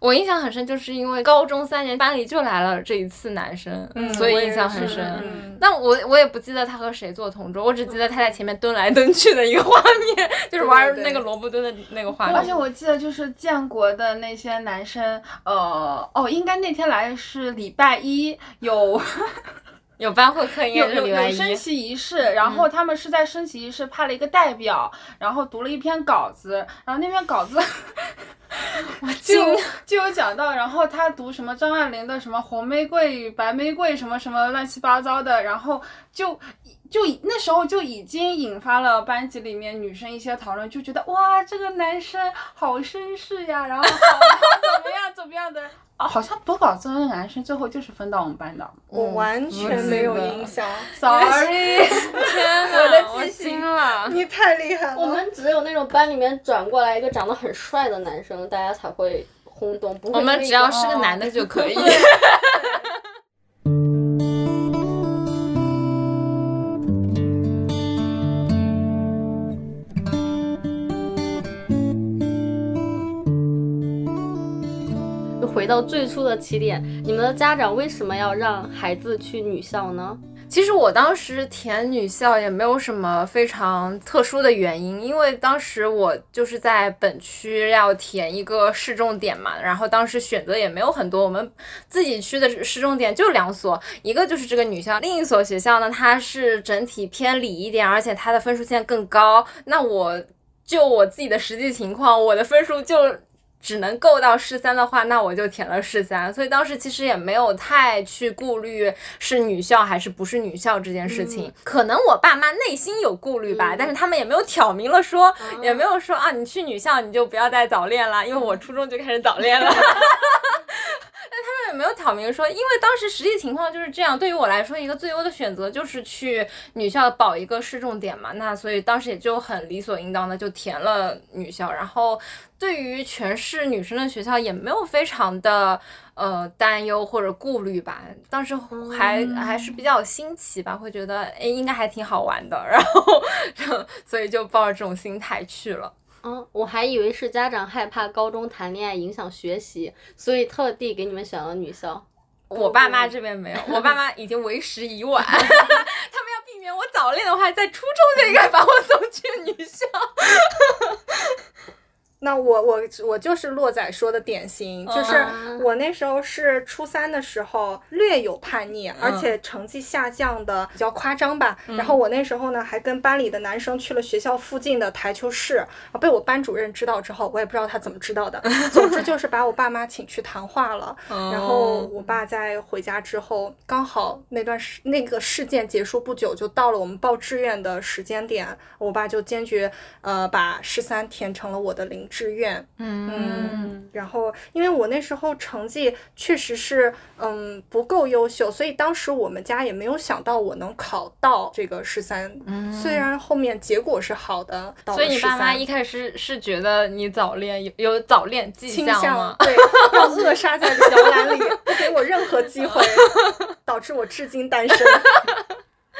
我印象很深，就是因为高中三年班里就来了这一次男生，所以印象很深。嗯那我我也不记得他和谁做同桌，我只记得他在前面蹲来蹲去的一个 (laughs) 画面，就是玩那个萝卜蹲的那个画面而且。我记得就是建国的那些男生，呃，哦，应该那天来是礼拜一，有有班会课应有有该是礼拜有升。旗仪式，然后他们是在升旗仪式派了一个代表，然后读了一篇稿子，然后那篇稿子 (laughs) 就就有讲到，然后他读什么张爱玲的什么红玫瑰与白玫瑰什么什么乱七八糟的，然后就就那时候就已经引发了班级里面女生一些讨论，就觉得哇这个男生好绅士呀，然后好怎么样怎么样的。啊，好像夺宝中的男生最后就是分到我们班的我完全没有印象，，(laughs) sorry。天我的呐，我记性惊了。(laughs) 你太厉害了。我们只有那种班里面转过来一个长得很帅的男生，大家才会轰动。不会我们只要是个男的就可以。(laughs) 到最初的起点，你们的家长为什么要让孩子去女校呢？其实我当时填女校也没有什么非常特殊的原因，因为当时我就是在本区要填一个市重点嘛，然后当时选择也没有很多，我们自己区的市重点就两所，一个就是这个女校，另一所学校呢，它是整体偏理一点，而且它的分数线更高。那我就我自己的实际情况，我的分数就只能够到市三的话，那我就填了市三。所以当时其实也没有太去顾虑是女校还是不是女校这件事情。可能我爸妈内心有顾虑吧，嗯但是他们也没有挑明了说，也没有说啊，你去女校你就不要再早恋了，因为我初中就开始早恋了。(laughs) 也没有挑明说，因为当时实际情况就是这样。对于我来说，一个最优的选择就是去女校保一个市重点嘛。那所以当时也就很理所应当的就填了女校。然后对于全市女生的学校也没有非常的呃担忧或者顾虑吧。当时还、还是比较新奇吧，会觉得哎应该还挺好玩的。(laughs) 然后 (laughs) 所以就抱着这种心态去了。嗯，我还以为是家长害怕高中谈恋爱影响学习，所以特地给你们选了女校。我爸妈这边没有，我爸妈已经为时已晚，(laughs) 他们要避免我早恋的话，在初中就应该把我送去女我我我就是洛仔说的典型，就是嗯我那时候是初三的时候略有叛逆，而且成绩下降的比较夸张吧。然后我那时候呢还跟班里的男生去了学校附近的台球室，啊被我班主任知道之后，我也不知道他怎么知道的，(laughs) 总之就是把我爸妈请去谈话了。然后我爸在回家之后，刚好那段时那个事件结束不久，就到了我们报志愿的时间点，我爸就坚决呃把十三填成了我的零志愿。嗯，然后因为我那时候成绩确实是嗯不够优秀，所以当时我们家也没有想到我能考到这个十三。虽然后面结果是好的，所以你爸妈一开始是是觉得你早恋有有早恋迹倾象吗？对，要扼杀在摇篮里，不给我任何机会，(laughs) 导致我至今单身。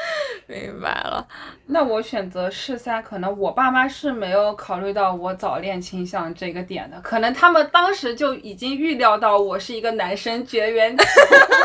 (laughs) 明白了，那我选择试三，可能我爸妈是没有考虑到我早恋倾向这个点的，可能他们当时就已经预料到我是一个男生绝缘体，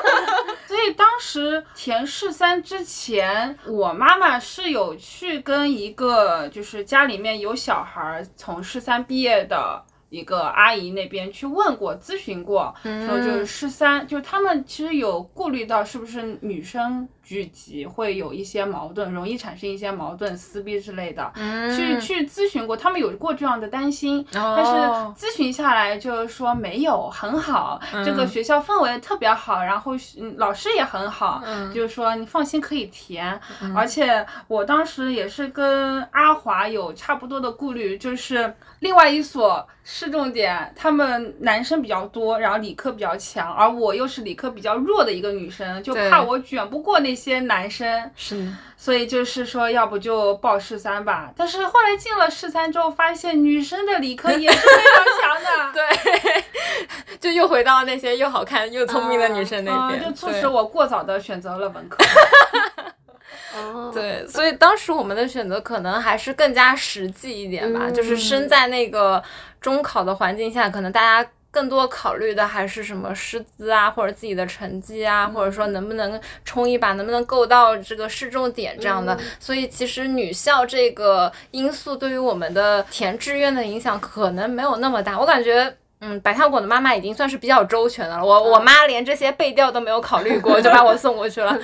(laughs) 所以当时填试三之前，我妈妈是有去跟一个就是家里面有小孩儿从试三毕业的。一个阿姨那边去问过、咨询过，说就是试三，就他们其实有顾虑到是不是女生聚集会有一些矛盾，容易产生一些矛盾、撕逼之类的，去去咨询过，他们有过这样的担心，但是哦咨询下来就是说没有，很好，这个学校氛围特别好，然后嗯老师也很好，就是说你放心可以填，而且我当时也是跟阿华有差不多的顾虑，就是另外一所市重点，他们男生比较多，然后理科比较强，而我又是理科比较弱的一个女生，就怕我卷不过那些男生，是。所以就是说，要不就报市三吧。但是后来进了市三之后，发现女生的理科 (laughs) 也是非常强的，(laughs) 对，(laughs) 就又回到那些又好看又聪明的女生那边，嗯，就促使我过早的选择了文科。哦，对，所以当时我们的选择可能还是更加实际一点吧，就是身在那个中考的环境下，可能大家。更多考虑的还是什么师资啊，或者自己的成绩啊，或者说能不能冲一把，能不能够到这个市重点这样的。所以其实女校这个因素对于我们的填志愿的影响可能没有那么大。我感觉，嗯，百香果的妈妈已经算是比较周全的了。我我妈连这些背调都没有考虑过，就把我送过去了。(laughs)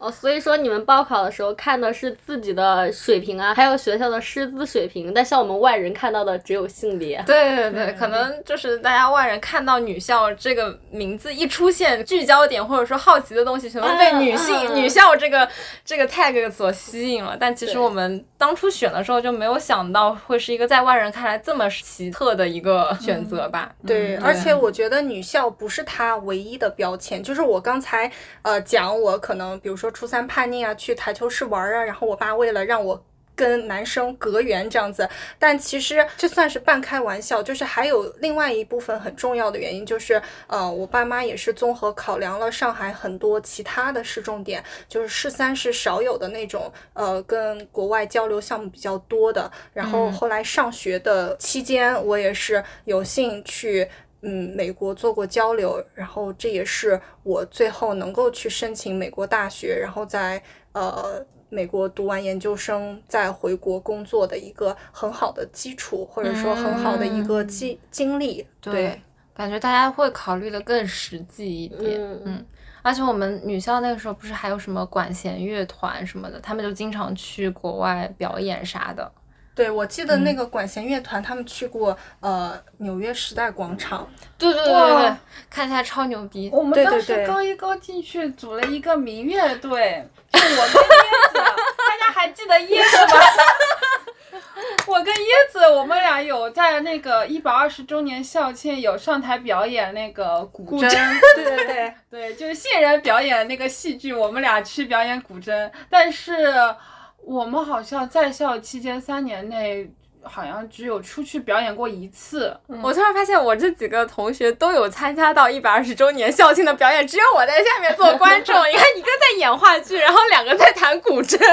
哦，所以说你们报考的时候看的是自己的水平啊，还有学校的师资水平，但像我们外人看到的只有性别。对对对，可能就是大家外人看到女校这个名字一出现，聚焦点或者说好奇的东西，全都被女性、女校这个这个 tag 所吸引了。但其实我们当初选的时候就没有想到会是一个在外人看来这么奇特的一个选择吧。对，而且我觉得女校不是她唯一的标签，就是我刚才呃讲，我可能比如说初三叛逆啊，去台球室玩啊，然后我爸为了让我。跟男生隔缘这样子，但其实这算是半开玩笑，就是还有另外一部分很重要的原因，就是呃，我爸妈也是综合考量了上海很多其他的市重点，就是市三是少有的那种呃跟国外交流项目比较多的，然后后来上学的期间，我也是有幸去。嗯，美国做过交流，然后这也是我最后能够去申请美国大学，然后在呃美国读完研究生再回国工作的一个很好的基础，或者说很好的一个经、经历。对，感觉大家会考虑的更实际一点。嗯嗯而且我们女校那个时候不是还有什么管弦乐团什么的，他们就经常去国外表演啥的。对，我记得那个管弦乐团他们去过呃纽约时代广场，对对对对对，看起来超牛逼。我们当时高一高进去组了一个民乐队，就我跟椰子，大家还记得椰子吗？(laughs) 我跟椰子，我们俩有在那个一百二十周年校庆有上台表演那个古筝，对 (laughs) 对对，对，就是现人表演那个戏剧，我们俩去表演古筝，但是我们好像在校期间三年内，好像只有出去表演过一次。我突然发现，我这几个同学都有参加到一百二十周年校庆的表演，只有我在下面做观众。(laughs) 你看，一个在演话剧，然后两个在弹古筝。(laughs)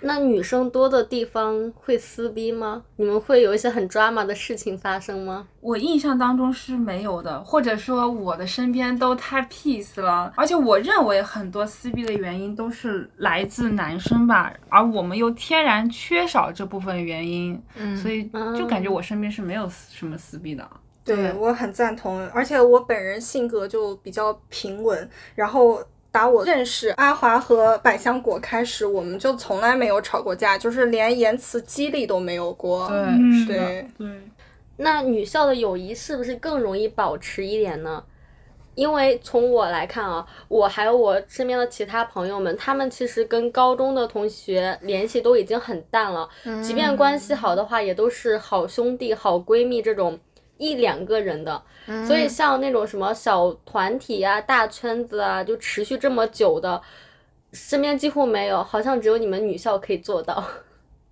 那那女生多的地方会撕逼吗？你们会有一些很 drama 的事情发生吗？我印象当中是没有的，或者说我的身边都太 peace 了，而且我认为很多撕逼的原因都是来自男生吧，而我们又天然缺少这部分原因，嗯所以就感觉我身边是没有什么撕逼的。对我很赞同，而且我本人性格就比较平稳，然后。打我认识阿华和百香果开始，我们就从来没有吵过架，就是连言辞激励都没有过。对，嗯是的对，对。那女校的友谊是不是更容易保持一点呢？因为从我来看啊，我还有我身边的其他朋友们，他们其实跟高中的同学联系都已经很淡了，即便关系好的话，也都是好兄弟、好闺蜜这种一两个人的。所以像那种什么小团体啊、大圈子啊，就持续这么久的，身边几乎没有，好像只有你们女校可以做到。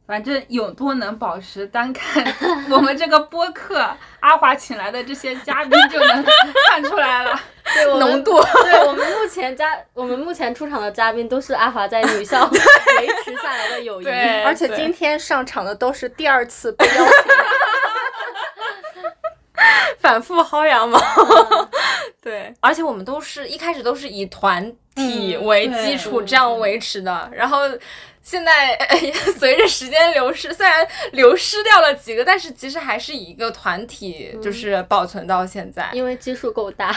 反正有多能保持，单看我们这个播客，(laughs) 阿华请来的这些嘉宾就能看出来了。对我们浓度对我们目前嘉，我们目前出场的嘉宾都是阿华在女校 (laughs) 维持下来的友谊。对而且今天上场的都是第二次被邀请。(laughs) 反复薅羊毛。(laughs) 对，而且我们都是一开始都是以团体嗯为基础这样维持的，然后。现在随着时间流逝，虽然流失掉了几个，但是其实还是以一个团体就是保存到现在。因为基数够大。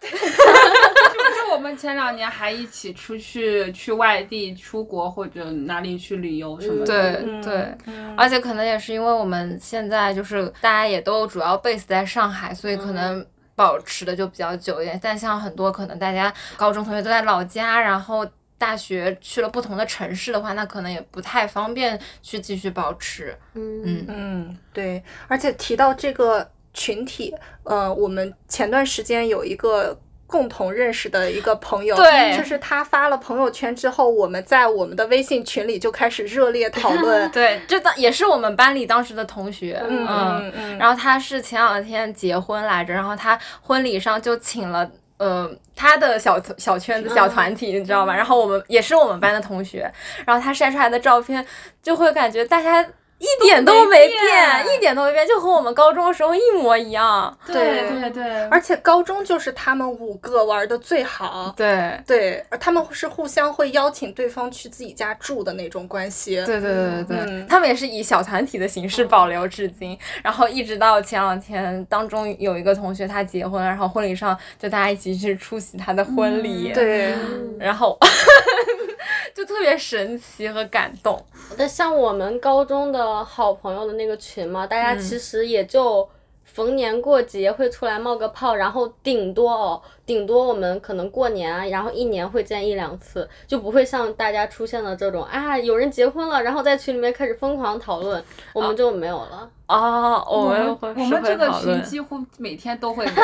就是我们前两年还一起出去去外地出国或者哪里去旅游什么的。对嗯对，嗯而且可能也是因为我们现在就是大家也都主要 base 在上海，所以可能保持的就比较久一点。但像很多可能大家高中同学都在老家，然后大学去了不同的城市的话，那可能也不太方便去继续保持。嗯嗯嗯，对，而且提到这个群体，呃，我们前段时间有一个共同认识的一个朋友，对就是他发了朋友圈之后，我们在我们的微信群里就开始热烈讨论。(laughs) 对，这当也是我们班里当时的同学，嗯嗯，然后他是前两天结婚来着，然后他婚礼上就请了。呃，他的小小圈子、小团体，你知道吧？然后我们也是我们班的同学，然后他晒出来的照片，就会感觉大家一点都没变变，一点都没变，就和我们高中的时候一模一样。对对对，而且高中就是他们五个玩的最好。对，对，而他们是互相会邀请对方去自己家住的那种关系。对对对对他们也是以小团体的形式保留至今，然后一直到前两天，当中有一个同学他结婚了，然后婚礼上就大家一起去出席他的婚礼，对，然后就特别神奇和感动。那像我们高中的好朋友的那个群嘛，大家嗯其实也就逢年过节会出来冒个泡，然后顶多哦，顶多我们可能过年啊，然后一年会见一两次，就不会像大家出现的这种啊，有人结婚了，然后在群里面开始疯狂讨论，我们就没有了。哦，我我们我们这个群几乎每天都会聊。(laughs)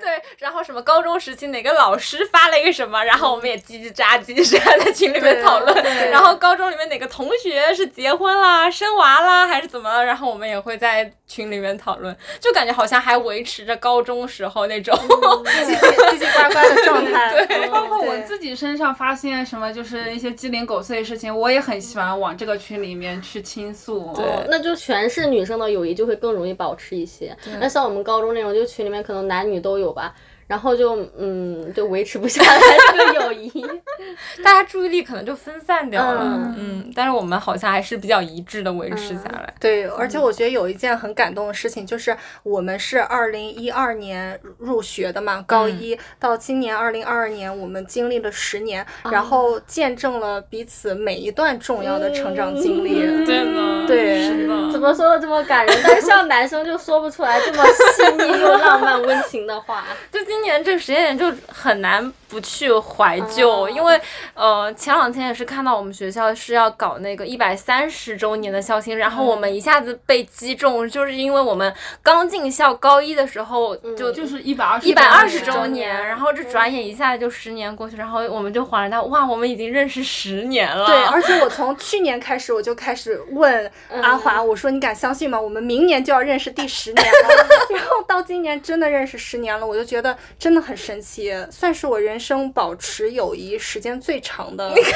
对，然后什么高中时期哪个老师发了一个什么，然后我们也叽叽喳叽叽喳在群里面讨论。对然后高中里面哪个同学是结婚啦、生娃啦，还是怎么了，然后我们也会在群里面讨论，就感觉好像还维持着高中时候那种。(laughs) 叽叽叽叽呱呱的状态。对包括我自己身上发现什么，就是一些鸡零狗碎的事情，我也很喜欢往这个群里面去倾诉。对，那就全是女生的友谊就会更容易保持一些。那像我们高中那种，就群里面可能男女都有吧，然后就嗯就维持不下来这个友谊。(laughs) 大家注意力可能就分散掉了。嗯嗯，但是我们好像还是比较一致的维持下来。对，而且我觉得有一件很感动的事情，就是我们是二零一二年入学的嘛，高一、到今年二零二二年，我们经历了十年，然后见证了彼此每一段重要的成长经历。嗯对呢，对是的。怎么说的这么感人？但是像男生就说不出来这么细腻又浪漫温情的话。(laughs) 就今年这个时间点就很难不去怀旧，哦因为呃前两天也是看到我们学校是要搞那个一百三十周年的校庆，然后我们一下子被击中，就是因为我们刚进校高一的时候就。就是一百二十一百二十周周年，年然后这转眼一下就十年过去，然后我们就恍然大悟，哇，我们已经认识十年了。对，而且我从去年开始，我就开始问阿华，我说你敢相信吗？我们明年就要认识第十年了。然后到今年真的认识十年了，我就觉得真的很神奇，算是我人生保持友谊时间间最长的。你看，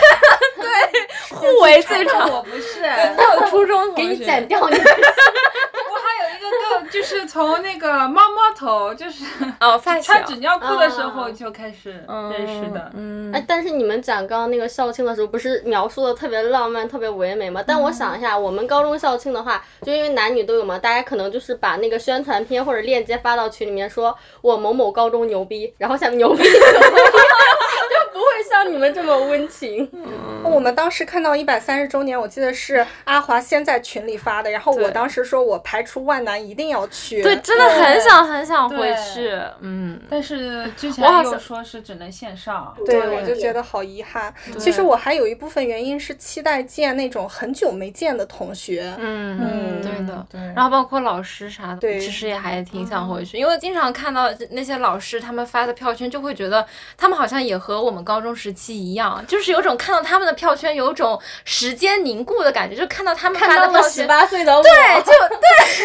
对互为最长。我不是，我有初中同学，给你剪掉你。就是从那个猫猫头，就是哦，发小穿纸尿裤的时候啊就开始认识的。嗯，哎，但是你们讲刚刚那个校庆的时候，不是描述的特别浪漫、特别唯美吗？但我想一下，我们高中校庆的话，就因为男女都有嘛，大家可能就是把那个宣传片或者链接发到群里面，说我某某高中牛逼，然后下面牛逼 (laughs) 像你们这么温情。我们当时看到一百三十周年，我记得是阿华先在群里发的，然后我当时说我排除万难一定要去。对，真的很想很想回去，嗯，但是之前又说是只能线上，对，对。我就觉得好遗憾。其实我还有一部分原因是期待见那种很久没见的同学。嗯。嗯对的。对，然后包括老师啥的，对。其实也还挺想回去，因为经常看到那些老师他们发的票圈，就会觉得他们好像也和我们高中时期一样，就是有种看到他们的票圈有种时间凝固的感觉，就看到他们看发的票圈到了十，八岁的我，对，(laughs) 就对，就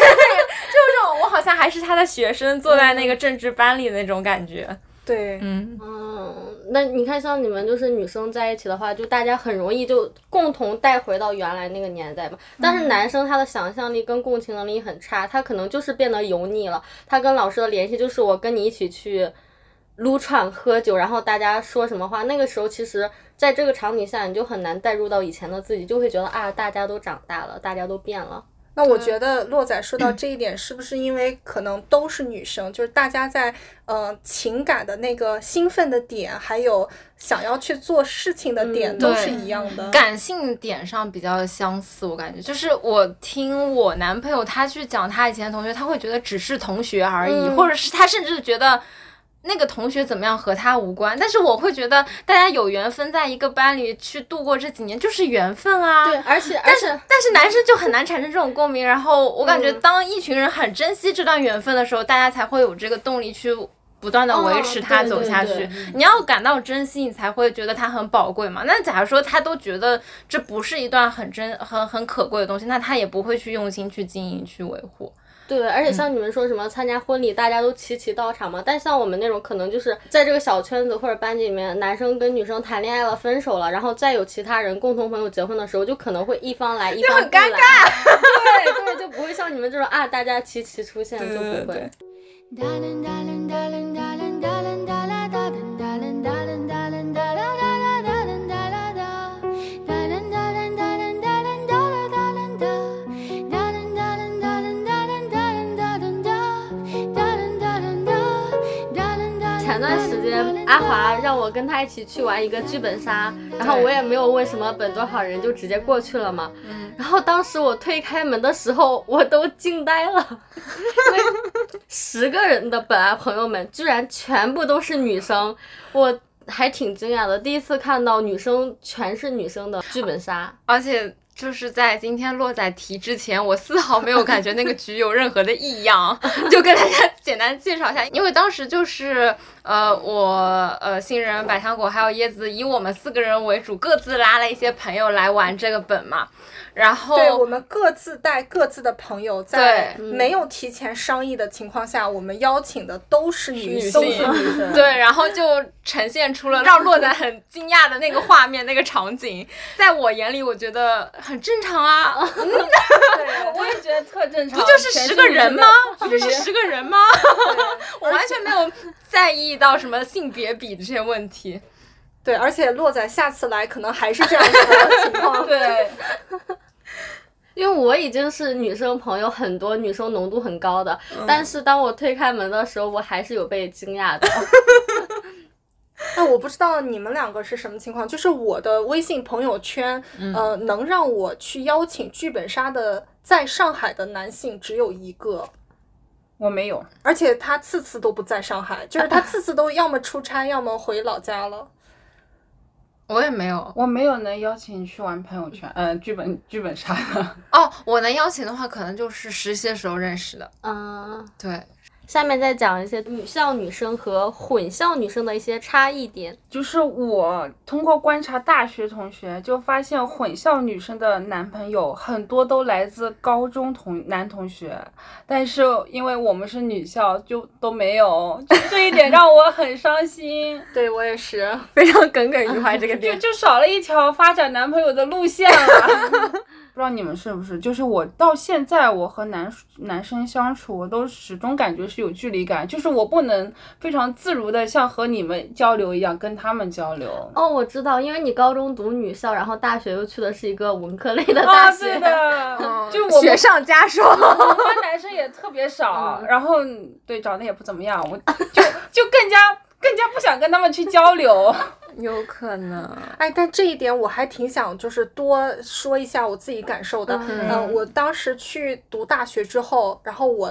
这种我好像还是他的学生，坐在那个政治班里的那种感觉，对，嗯，嗯，那你看，像你们就是女生在一起的话，就大家很容易就共同带回到原来那个年代嘛。但是男生他的想象力跟共情能力很差，他可能就是变得油腻了。他跟老师的联系就是我跟你一起去撸串喝酒，然后大家说什么话，那个时候其实在这个场景下，你就很难带入到以前的自己，就会觉得啊，大家都长大了，大家都变了。那我觉得洛仔说到这一点，是不是因为可能都是女生，就是大家在呃情感的那个兴奋的点，还有想要去做事情的点，嗯都是一样的。感性点上比较相似，我感觉就是我听我男朋友他去讲他以前的同学，他会觉得只是同学而已，嗯或者是他甚至觉得。那个同学怎么样和他无关，但是我会觉得大家有缘分在一个班里去度过这几年就是缘分啊。对，而且但是且但是男生就很难产生这种共鸣，然后我感觉嗯当一群人很珍惜这段缘分的时候，大家才会有这个动力去不断的维持它哦对对走下去。对你要感到珍惜，你才会觉得它很宝贵嘛。那假如说他都觉得这不是一段很珍很很可贵的东西，那他也不会去用心去经营去维护。对，而且嗯像你们说什么参加婚礼，大家都齐齐到场嘛。但像我们那种，可能就是在这个小圈子或者班级里面，男生跟女生谈恋爱了、分手了，然后再有其他人共同朋友结婚的时候，就可能会一方来，一方很尴不来。对对，就不会像你们这种啊，大家齐齐出现，就不会。阿华让我跟他一起去玩一个剧本杀，然后我也没有问什么本多少人，就直接过去了嘛。然后当时我推开门的时候，我都惊呆了，(laughs) 因为十个人的本来朋友们居然全部都是女生，我还挺惊讶的，第一次看到女生全是女生的剧本杀。而且就是在今天落在题之前，我丝毫没有感觉那个局有任何的异样，就跟大家 (laughs) 简单介绍一下，因为当时就是呃我呃新人、百香果还有椰子以我们四个人为主，各自拉了一些朋友来玩这个本嘛，然后对我们各自带各自的朋友，在没有提前商议的情况下，我们邀请的都是女女性，对，然后就呈现出了让 (laughs) 洛仔很惊讶的那个画面、那个场景，(laughs) 在我眼里，我觉得很正常啊，(laughs) 对我也觉得特正常。不就是十个人吗？不就是十个人吗？我完全没有在意到什么性别比这些问题。对，而且洛仔下次来可能还是这样的情况。对，因为我已经是女生朋友很多，女生浓度很高的，但是当我推开门的时候，我还是有被惊讶的。(laughs) 那我不知道你们两个是什么情况，就是我的微信朋友圈，呃，能让我去邀请剧本杀的在上海的男性只有一个。我没有。而且他次次都不在上海，就是他次次都要么出差，要么回老家了。我也没有我没有能邀请你去玩朋友圈，嗯、剧本剧本杀的。哦，我能邀请的话，可能就是实习的时候认识的。嗯，对，下面再讲一些女校女生和混校女生的一些差异点。就是我通过观察大学同学，就发现混校女生的男朋友很多都来自高中同男同学，但是因为我们是女校，就都没有，就这一点让我很伤心。(laughs) 对我也是。(laughs) 非常耿耿于怀这个就点。就少了一条发展男朋友的路线了。(laughs) 不知道你们是不是？就是我到现在，我和男男生相处，我都始终感觉是有距离感，就是我不能非常自如的像和你们交流一样跟他们交流。哦，我知道，因为你高中读女校，然后大学又去的是一个文科类的大啊，学。对的，(laughs) 就我雪上加霜。我们 (laughs) 班男生也特别少，然后对长得也不怎么样，我就就更加更加不想跟他们去交流。(laughs) 有可能。哎，但这一点我还挺想就是多说一下我自己感受的。嗯呃，我当时去读大学之后，然后我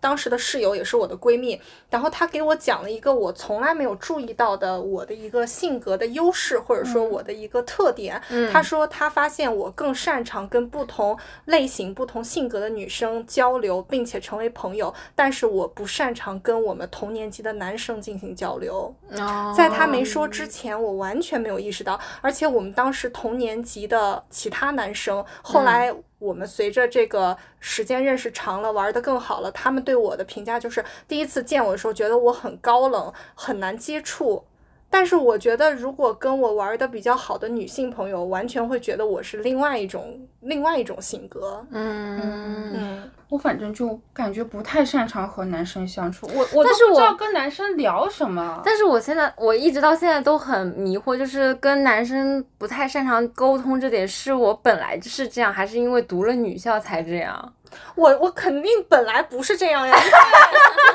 当时的室友也是我的闺蜜，然后她给我讲了一个我从来没有注意到的我的一个性格的优势，或者说我的一个特点。她说她发现我更擅长跟不同类型、不同性格的女生交流，并且成为朋友，但是我不擅长跟我们同年级的男生进行交流。哦在她没说之前，我完全没有意识到，而且我们当时同年级的其他男生，后来我们随着这个时间认识长了，玩的更好了，他们对我的评价就是第一次见我的时候，觉得我很高冷，很难接触。但是我觉得，如果跟我玩的比较好的女性朋友，完全会觉得我是另外一种另外一种性格。嗯，嗯，我反正就感觉不太擅长和男生相处，我我都但是我不知道跟男生聊什么。但是我现在我一直到现在都很迷惑，就是跟男生不太擅长沟通这点，是我本来就是这样，还是因为读了女校才这样？我我肯定本来不是这样呀。你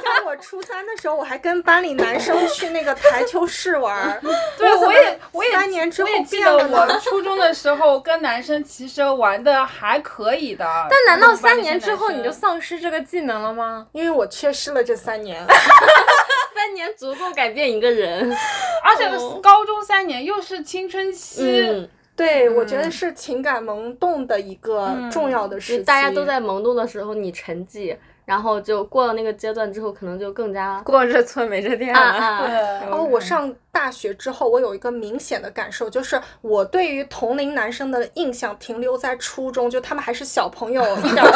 想我初三的时候，我还跟班里男生去那个台球室玩儿。(laughs) 对，我也我也三年之后我也记得变了呢我初中的时候跟男生其实玩的还可以的。(laughs) 但难道三年之后你就丧失这个技能了吗？因为我缺失了这三年。(laughs) 三年足够改变一个人。而且高中三年又是青春期，嗯，对，我觉得是情感萌动的一个嗯重要的时期。大家都在萌动的时候，你沉寂，然后就过了那个阶段之后，可能就更加过这村没这店了。啊 (laughs) 啊，对，然后我上大学之后，我有一个明显的感受，就是我对于同龄男生的印象停留在初中，就他们还是小朋友，(laughs) 一点儿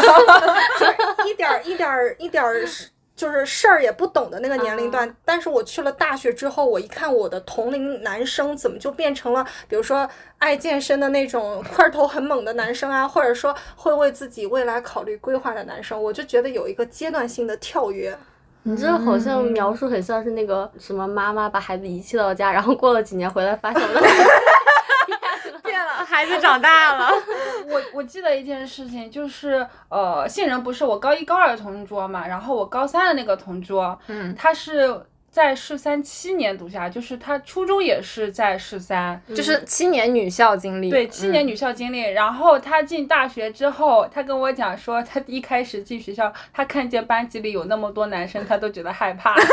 就是一点儿一点儿一点儿就是事儿也不懂的那个年龄段。但是我去了大学之后，我一看我的同龄男生怎么就变成了，比如说爱健身的那种块头很猛的男生啊，或者说会为自己未来考虑规划的男生，我就觉得有一个阶段性的跳跃。你这好像描述很像是那个什么妈妈把孩子遗弃到家，然后过了几年回来发现 (laughs) 变了，(laughs) 孩子长大了。(laughs) 我我记得一件事情，就是呃，杏仁不是我高一高二的同桌嘛，然后我高三的那个同桌，嗯他是在市三七年读下，就是他初中也是在市三，就是七年女校经历，对，七年嗯女校经历。然后他进大学之后，他跟我讲说，他一开始进学校，他看见班级里有那么多男生，他都觉得害怕。(laughs)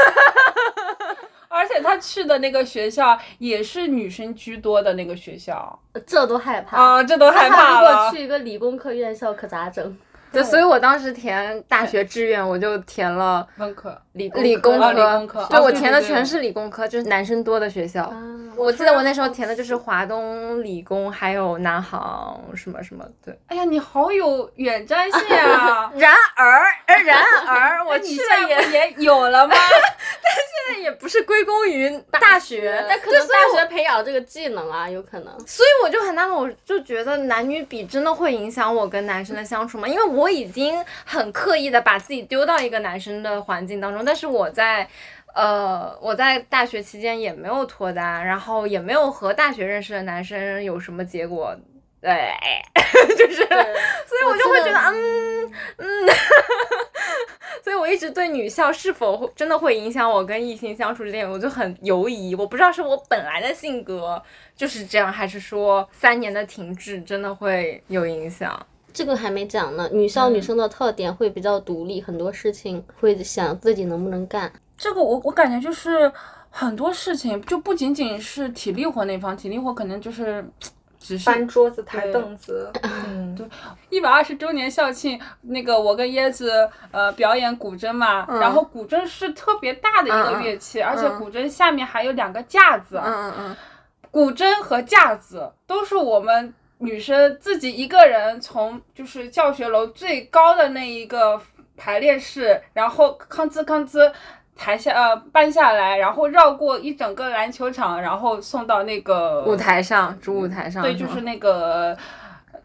而且他去的那个学校也是女生居多的那个学校这都害怕。啊，这都害怕了如果。去一个理工科院校可咋整？对，所以我当时填大学志愿，我就填了文科，理工理工啊科，理工科对我填的全是理工科，就是男生多的学校。啊我记得我那时候填的就是华东理工，还有南航什么什么，对。哎呀，你好有远瞻性啊！(laughs) 然而，呃然而，(laughs) 我去现了也也有了吗？(laughs) 但现在也不是归功于大学，但可能大学培养这个技能啊，有可能。所以我就很纳闷，我就觉得男女比真的会影响我跟男生的相处吗？因为我已经很刻意的把自己丢到一个男生的环境当中，但是我在。呃，我在大学期间也没有脱单，然后也没有和大学认识的男生有什么结果，对，(laughs) 就是，所以我就会觉得，嗯嗯，(laughs) 所以我一直对女校是否会真的会影响我跟异性相处这点，我就很犹疑。我不知道是我本来的性格就是这样，还是说三年的停滞真的会有影响。这个还没讲呢。女校女生的特点会比较独立，很多事情会想自己能不能干。这个我我感觉就是很多事情，就不仅仅是体力活那方，体力活可能就是 (tsk) 只是搬桌子、抬凳子，嗯，一百二十周年校庆，那个我跟椰子呃表演古筝嘛，然后古筝是特别大的一个乐器，而且古筝下面还有两个架子，嗯嗯嗯。古筝和架子都是我们女生自己一个人从就是教学楼最高的那一个排练室，然后吭哧吭哧抬下呃搬下来，然后绕过一整个篮球场，然后送到那个舞台上，主舞台上，对，就是那个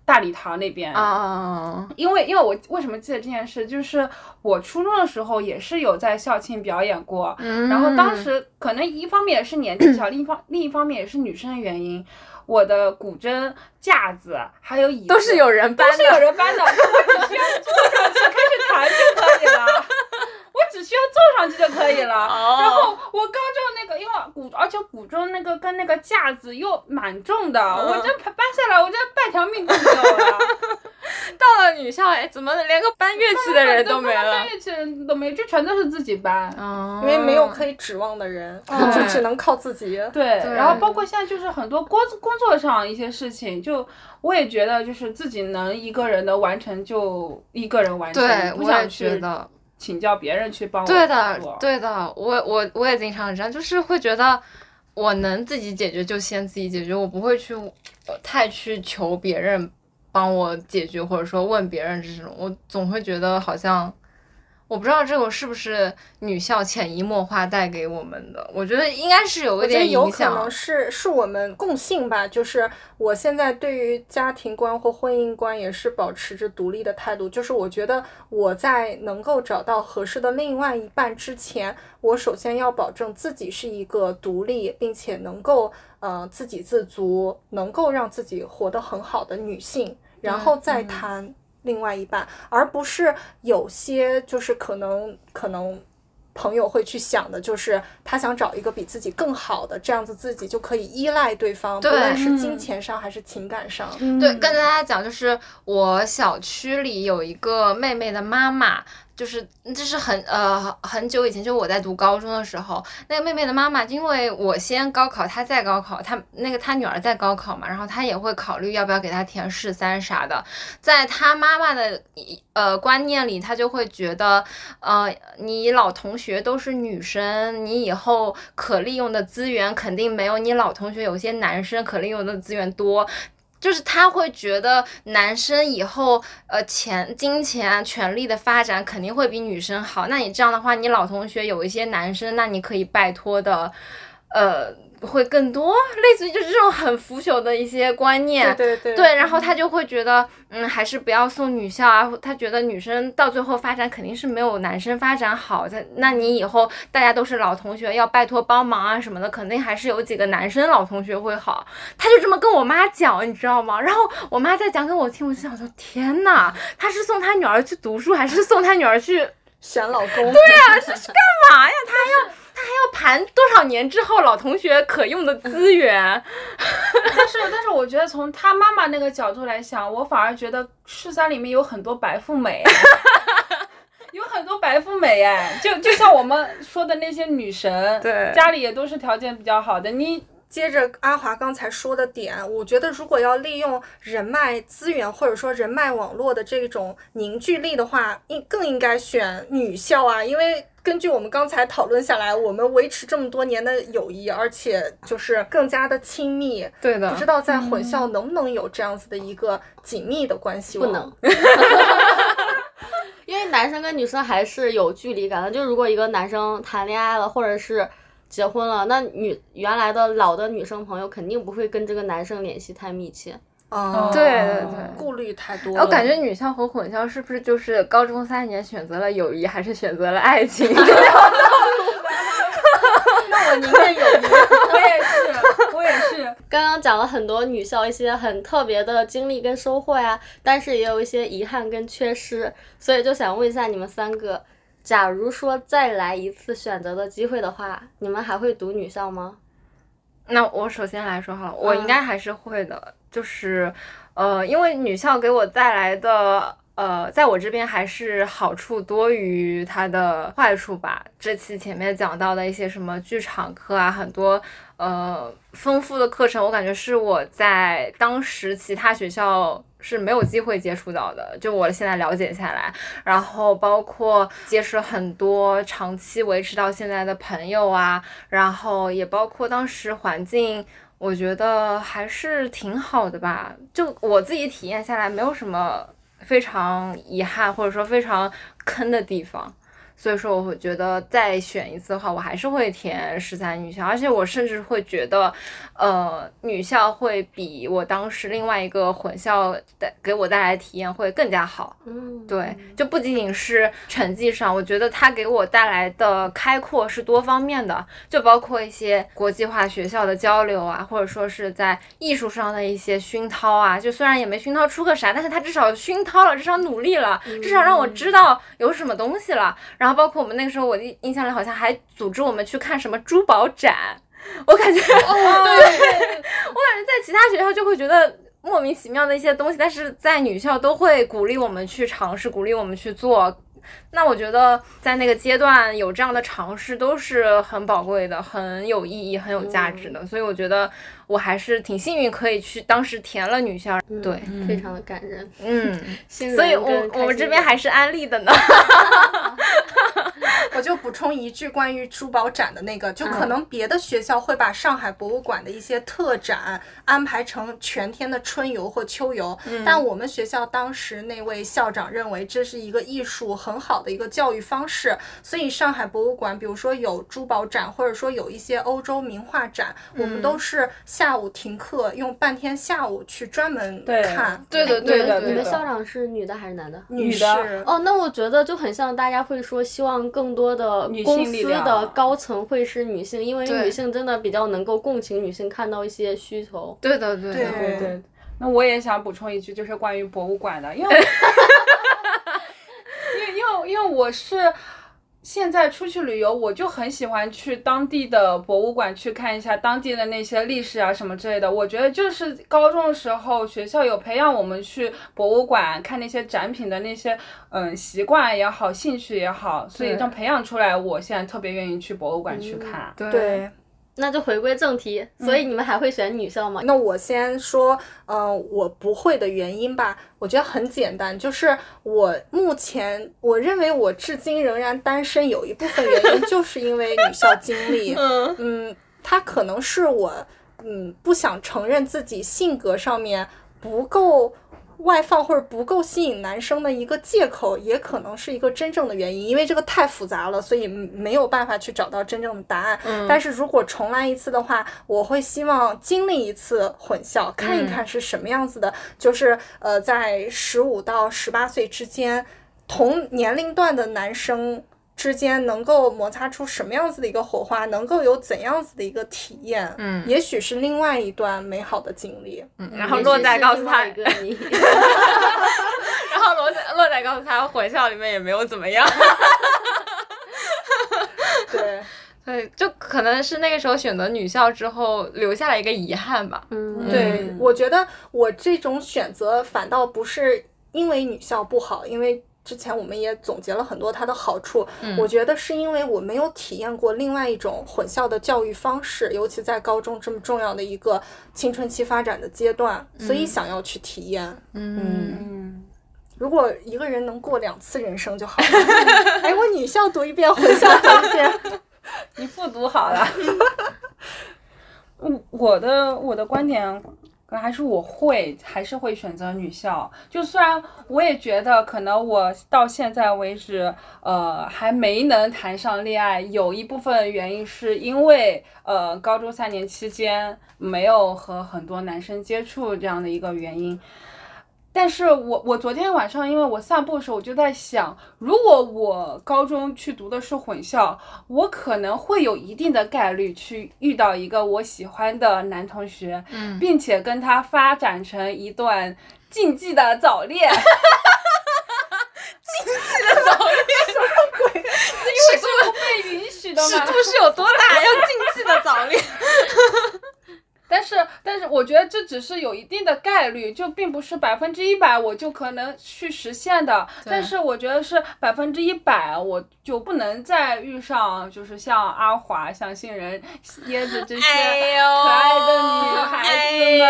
大礼堂那边啊啊啊因为因为我为什么记得这件事，就是我初中的时候也是有在校庆表演过，嗯然后当时可能一方面也是年纪小，另一方另一方面也是女生的原因，我的古筝架子还有椅子都是有人搬都是有的，人搬的，我只需要坐上去开始弹就可以了。我只需要坐上去就可以了。哦然后我高中那个，因为古，而且古筝那个跟那个架子又蛮重的，我这搬下来，我这半条命都没有了。(laughs) 到了女校，哎，怎么连个搬乐器的人都没了搬？乐器人都没有，就全都是自己搬。哦因为没有可以指望的人，嗯就只能靠自己。对，对然后包括现在就是很多工工作上一些事情，就我也觉得就是自己能一个人的完成就一个人完成，对，不我也想去觉得。请教别人去帮我对的，对的，我我我也经常这样，就是会觉得我能自己解决就先自己解决，我不会去呃太去求别人帮我解决，或者说问别人这种，我总会觉得好像。我不知道这个是不是女校潜移默化带给我们的，我觉得应该是有一点影响有可能。是是我们共性吧，就是我现在对于家庭观或婚姻观也是保持着独立的态度，就是我觉得我在能够找到合适的另外一半之前，我首先要保证自己是一个独立并且能够呃自给自足，能够让自己活得很好的女性，然后再谈另外一半，而不是有些就是可能可能。朋友会去想的，就是他想找一个比自己更好的，这样子自己就可以依赖对方，不对论是金钱上还是情感上。对，跟大家讲，就是我小区里有一个妹妹的妈妈，就是这是很呃很久以前，就我在读高中的时候，那个妹妹的妈妈，因为我先高考，她再高考，她那个她女儿在高考嘛，然后她也会考虑要不要给她填市三啥的，在她妈妈的呃观念里，她就会觉得，呃，你老同学都是女生，你以后可利用的资源肯定没有你老同学有些男生可利用的资源多。就是他会觉得男生以后呃钱、金钱、权力的发展肯定会比女生好。那你这样的话，你老同学有一些男生，那你可以拜托的，呃，会更多，类似于就是这种很腐朽的一些观念。对对对对，然后他就会觉得，嗯，还是不要送女校啊。他觉得女生到最后发展肯定是没有男生发展好的。那你以后大家都是老同学，要拜托帮忙啊什么的，肯定还是有几个男生老同学会好。他就这么跟我妈讲，你知道吗？(laughs) 然后我妈再讲给我听，我就想说，天呐，他是送他女儿去读书，还是送他女儿去选老公，(laughs) 对啊，这是干嘛呀？他要他还要盘多少年之后老同学可用的资源？(laughs) 但是但是我觉得从他妈妈那个角度来想，我反而觉得市三里面有很多白富美。(laughs) 有很多白富美哎，就就像我们说的那些女神，(laughs) 对家里也都是条件比较好的。你接着阿华刚才说的点，我觉得如果要利用人脉资源或者说人脉网络的这种凝聚力的话，应更应该选女校啊，因为根据我们刚才讨论下来，我们维持这么多年的友谊，而且就是更加的亲密。对的不知道在混校能不能有这样子的一个紧密的关系？不能。因为男生跟女生还是有距离感的，就如果一个男生谈恋爱了，或者是结婚了，那女原来的老的女生朋友肯定不会跟这个男生联系太密切。嗯，对对对顾虑太多了。我感觉女校和混校是不是就是高中三年选择了友谊，还是选择了爱情？(laughs) (laughs) 那我宁愿友谊。我也是，我也是。刚刚讲了很多女校一些很特别的经历跟收获呀，但是也有一些遗憾跟缺失，所以就想问一下你们三个，假如说再来一次选择的机会的话，你们还会读女校吗？那我首先来说好了，我应该还是会的，就是，呃，因为女校给我带来的。呃，在我这边还是好处多于它的坏处吧。这期前面讲到的一些什么剧场课啊，很多呃丰富的课程，我感觉是我在当时其他学校是没有机会接触到的。就我现在了解下来，然后包括结识很多长期维持到现在的朋友啊，然后也包括当时环境。我觉得还是挺好的吧，就我自己体验下来，没有什么非常遗憾或者说非常坑的地方。所以说，我会觉得再选一次的话，我还是会填十三女校，而且我甚至会觉得，呃，女校会比我当时另外一个混校带给我带来的体验会更加好。嗯，对，就不仅仅是成绩上，我觉得它给我带来的开阔是多方面的，就包括一些国际化学校的交流啊，或者说是在艺术上的一些熏陶啊。就虽然也没熏陶出个啥，但是它至少熏陶了，至少努力了，至少让我知道有什么东西了。然后包括我们那个时候，我印印象里好像还组织我们去看什么珠宝展，我感觉，对，(laughs) 我感觉在其他学校就会觉得。莫名其妙的一些东西，但是在女校都会鼓励我们去尝试，鼓励我们去做。那我觉得在那个阶段有这样的尝试都是很宝贵的，很有意义、很有价值的。所以我觉得我还是挺幸运，可以去当时填了女校。对，非常的感人。嗯，所以我我们这边还是安利的呢。(laughs) 我就补充一句关于珠宝展的那个，就可能别的学校会把上海博物馆的一些特展安排成全天的春游或秋游，但我们学校当时那位校长认为这是一个艺术很好的一个教育方式，所以上海博物馆，比如说有珠宝展，或者说有一些欧洲名画展，我们都是下午停课，用半天下午去专门看。对的，对的的，你们校长是女的还是男的？女士的哦，那我觉得就很像大家会说，希望更多的公司的高层会是女性，因为女性真的比较能够共情女性看到一些需求。对的，对的，对对对，那我也想补充一句，就是关于博物馆的，因为 (laughs) 因为因为因为我是现在出去旅游，我就很喜欢去当地的博物馆去看一下当地的那些历史啊什么之类的。我觉得就是高中的时候，学校有培养我们去博物馆看那些展品的那些嗯习惯也好，兴趣也好，所以对这样培养出来，我现在特别愿意去博物馆去看。对对，那就回归正题，所以你们还会选女校吗？那我先说，嗯、我不会的原因吧，我觉得很简单，就是我目前我认为我至今仍然单身，有一部分原因就 (laughs) 是因为女校经历，嗯嗯，它可能是我嗯不想承认自己性格上面不够。外放或者不够吸引男生的一个借口，也可能是一个真正的原因，因为这个太复杂了，所以没有办法去找到真正的答案。但是如果重来一次的话，我会希望经历一次混校，看一看是什么样子的。就是呃，在十五到十八岁之间，同年龄段的男生之间能够摩擦出什么样子的一个火花，能够有怎样子的一个体验。嗯也许是另外一段美好的经历。嗯然后洛仔告诉他，一个你，(laughs) 然后洛仔洛仔告诉他，混校里面也没有怎么样。(laughs) 对，对，就可能是那个时候选择女校之后留下了一个遗憾吧。嗯，对嗯，我觉得我这种选择反倒不是因为女校不好，因为之前我们也总结了很多它的好处。我觉得是因为我没有体验过另外一种混校的教育方式，尤其在高中这么重要的一个青春期发展的阶段，所以想要去体验。嗯，嗯，如果一个人能过两次人生就好了。(laughs) 哎，我女校读一遍，混校读一遍。(laughs) 你复读好了。(laughs) 嗯，我的我的观点可能还是我会还是会选择女校。就虽然我也觉得可能我到现在为止，呃，还没能谈上恋爱，有一部分原因是因为呃高中三年期间没有和很多男生接触这样的一个原因。但是我我昨天晚上因为我散步的时候，我就在想，如果我高中去读的是混校，我可能会有一定的概率去遇到一个我喜欢的男同学，嗯并且跟他发展成一段禁忌的早恋。(laughs) 禁忌的早恋 (laughs) 什么鬼 (laughs) 尺度被允许的吗？尺度是有多大？要禁忌的早恋。但是，但是我觉得这只是有一定的概率，就并不是百分之一百我就可能去实现的。但是我觉得是百分之一百，我就不能再遇上就是像阿华、像杏仁、椰子这些哎呦可爱的女孩子们。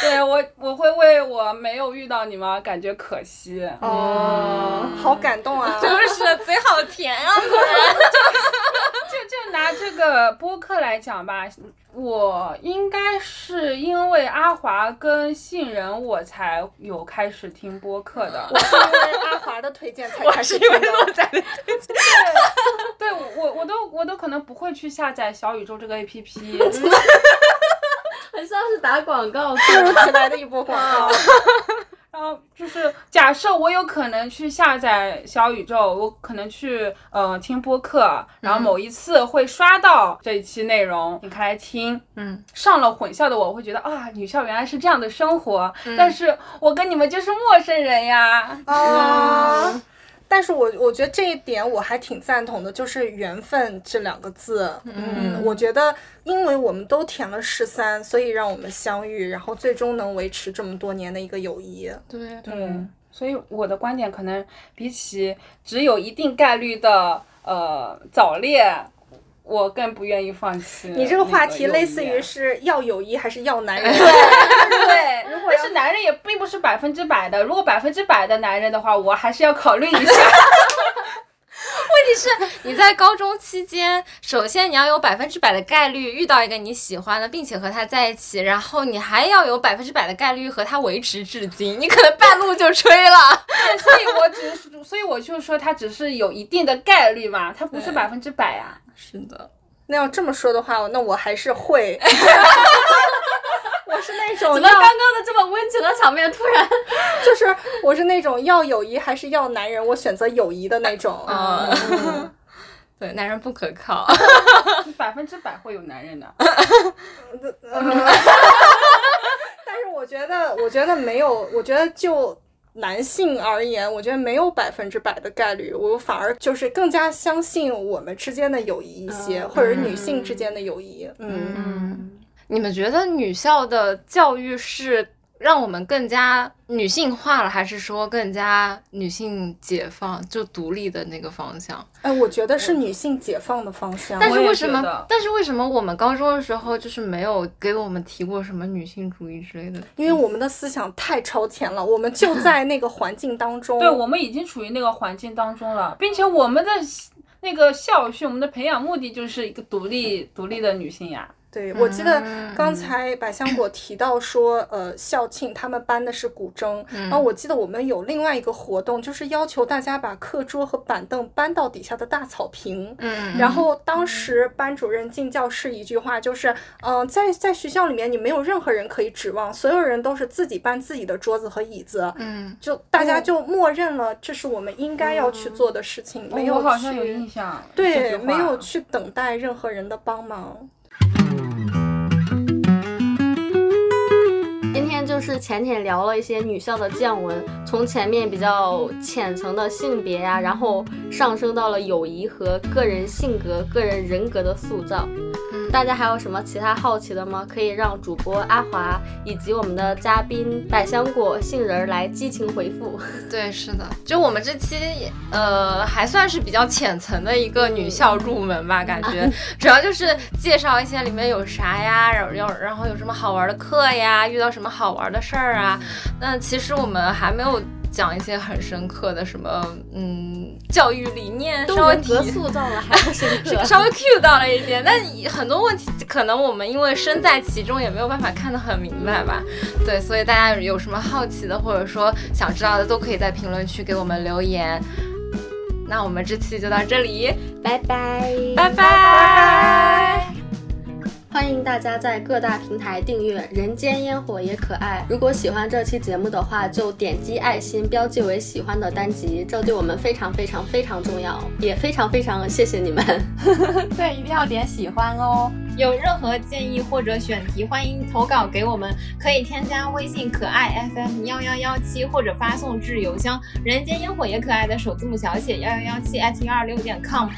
对我，我会为我没有遇到你们而感觉可惜。哦，好感动啊！(laughs) 就是嘴好甜啊！就就 (laughs) 拿这个播客来讲吧，我应该是因为阿华跟杏仁，我才有开始听播客的。我是因为阿华的推荐才 (laughs) 开始听的。仔的对我，我都我都可能不会去下载小宇宙这个 APP。(laughs) (laughs) 很像是打广告。突如其来的一波广告，然后就是假设我有可能去下载小宇宙，我可能去呃听播客，然后某一次会刷到这一期内容，你开来听，嗯，上了混校的我会觉得啊，女校原来是这样的生活，但是我跟你们就是陌生人呀。啊。但是我我觉得这一点我还挺赞同的，就是缘分这两个字。嗯，我觉得因为我们都填了十三，所以让我们相遇，然后最终能维持这么多年的一个友谊。对对，所以我的观点可能比起只有一定概率的呃早恋，我更不愿意放弃。你这个话题类似于是要友谊还是要男 (laughs) 人？对，如果是男人也并不是百分之百的，如果百分之百的男人的话，我还是要考虑一下。(laughs) 问题是你在高中期间，首先你要有百分之百的概率遇到一个你喜欢的，并且和他在一起，然后你还要有百分之百的概率和他维持至今，你可能半路就吹了。对所以我只是，所以我就说他只是有一定的概率嘛，他不是百分之百啊。是的，那要这么说的话，那我还是会。(laughs) 我是那种怎么刚刚的这么温情的场面突然？(laughs) 就是我是那种要友谊还是要男人，我选择友谊的那种。嗯，(laughs) 对，男人不可靠。百分之百会有男人的。但是我觉得，我觉得没有，我觉得就男性而言，我觉得没有百分之百的概率，我反而就是更加相信我们之间的友谊一些，或者女性之间的友谊。嗯，嗯，你们觉得女校的教育是让我们更加女性化了，还是说更加女性解放就独立的那个方向？哎，我觉得是女性解放的方向。但是为什么？但是为什么我们高中的时候就是没有给我们提过什么女性主义之类的？因为我们的思想太超前了，我们就在那个环境当中。对，我们已经处于那个环境当中了，并且我们的那个校训，我们的培养目的就是一个独立、独立的女性呀。对，我记得刚才百香果提到说，呃，校庆他们搬的是古筝，然后我记得我们有另外一个活动，就是要求大家把课桌和板凳搬到底下的大草坪。嗯然后当时班主任进教室一句话就是，嗯、在在学校里面你没有任何人可以指望，所有人都是自己搬自己的桌子和椅子，嗯，就大家就默认了这是我们应该要去做的事情，没有我好像有去印象。对，没有去等待任何人的帮忙。就是浅浅聊了一些女校的见闻，从前面比较浅层的性别呀、然后上升到了友谊和个人性格、个人人格的塑造。大家还有什么其他好奇的吗？可以让主播阿华以及我们的嘉宾百香果、杏仁儿来激情回复。(laughs) 对，是的，就我们这期呃还算是比较浅层的一个女校入门吧，感觉主要就是介绍一些里面有啥呀，然后然后然后有什么好玩的课呀，遇到什么好玩的事儿啊。那其实我们还没有讲一些很深刻的什么嗯教育理念，稍微塑造了，还不深刻。(laughs) 稍微 cue 到了一点，但很多问题可能我们因为身在其中，也没有办法看得很明白吧。对，所以大家有什么好奇的，或者说想知道的，都可以在评论区给我们留言。那我们这期就到这里，拜拜，拜拜。欢迎大家在各大平台订阅《人间烟火也可爱》。如果喜欢这期节目的话，就点击爱心标记为喜欢的单集，这对我们非常非常非常重要，也非常非常谢谢你们。(laughs) 对，一定要点喜欢哦。有任何建议或者选题，欢迎投稿给我们，可以添加微信可爱 FM 幺幺幺七，或者发送至邮箱人间烟火也可爱的首字母小写幺幺幺七 at 幺二六点 com。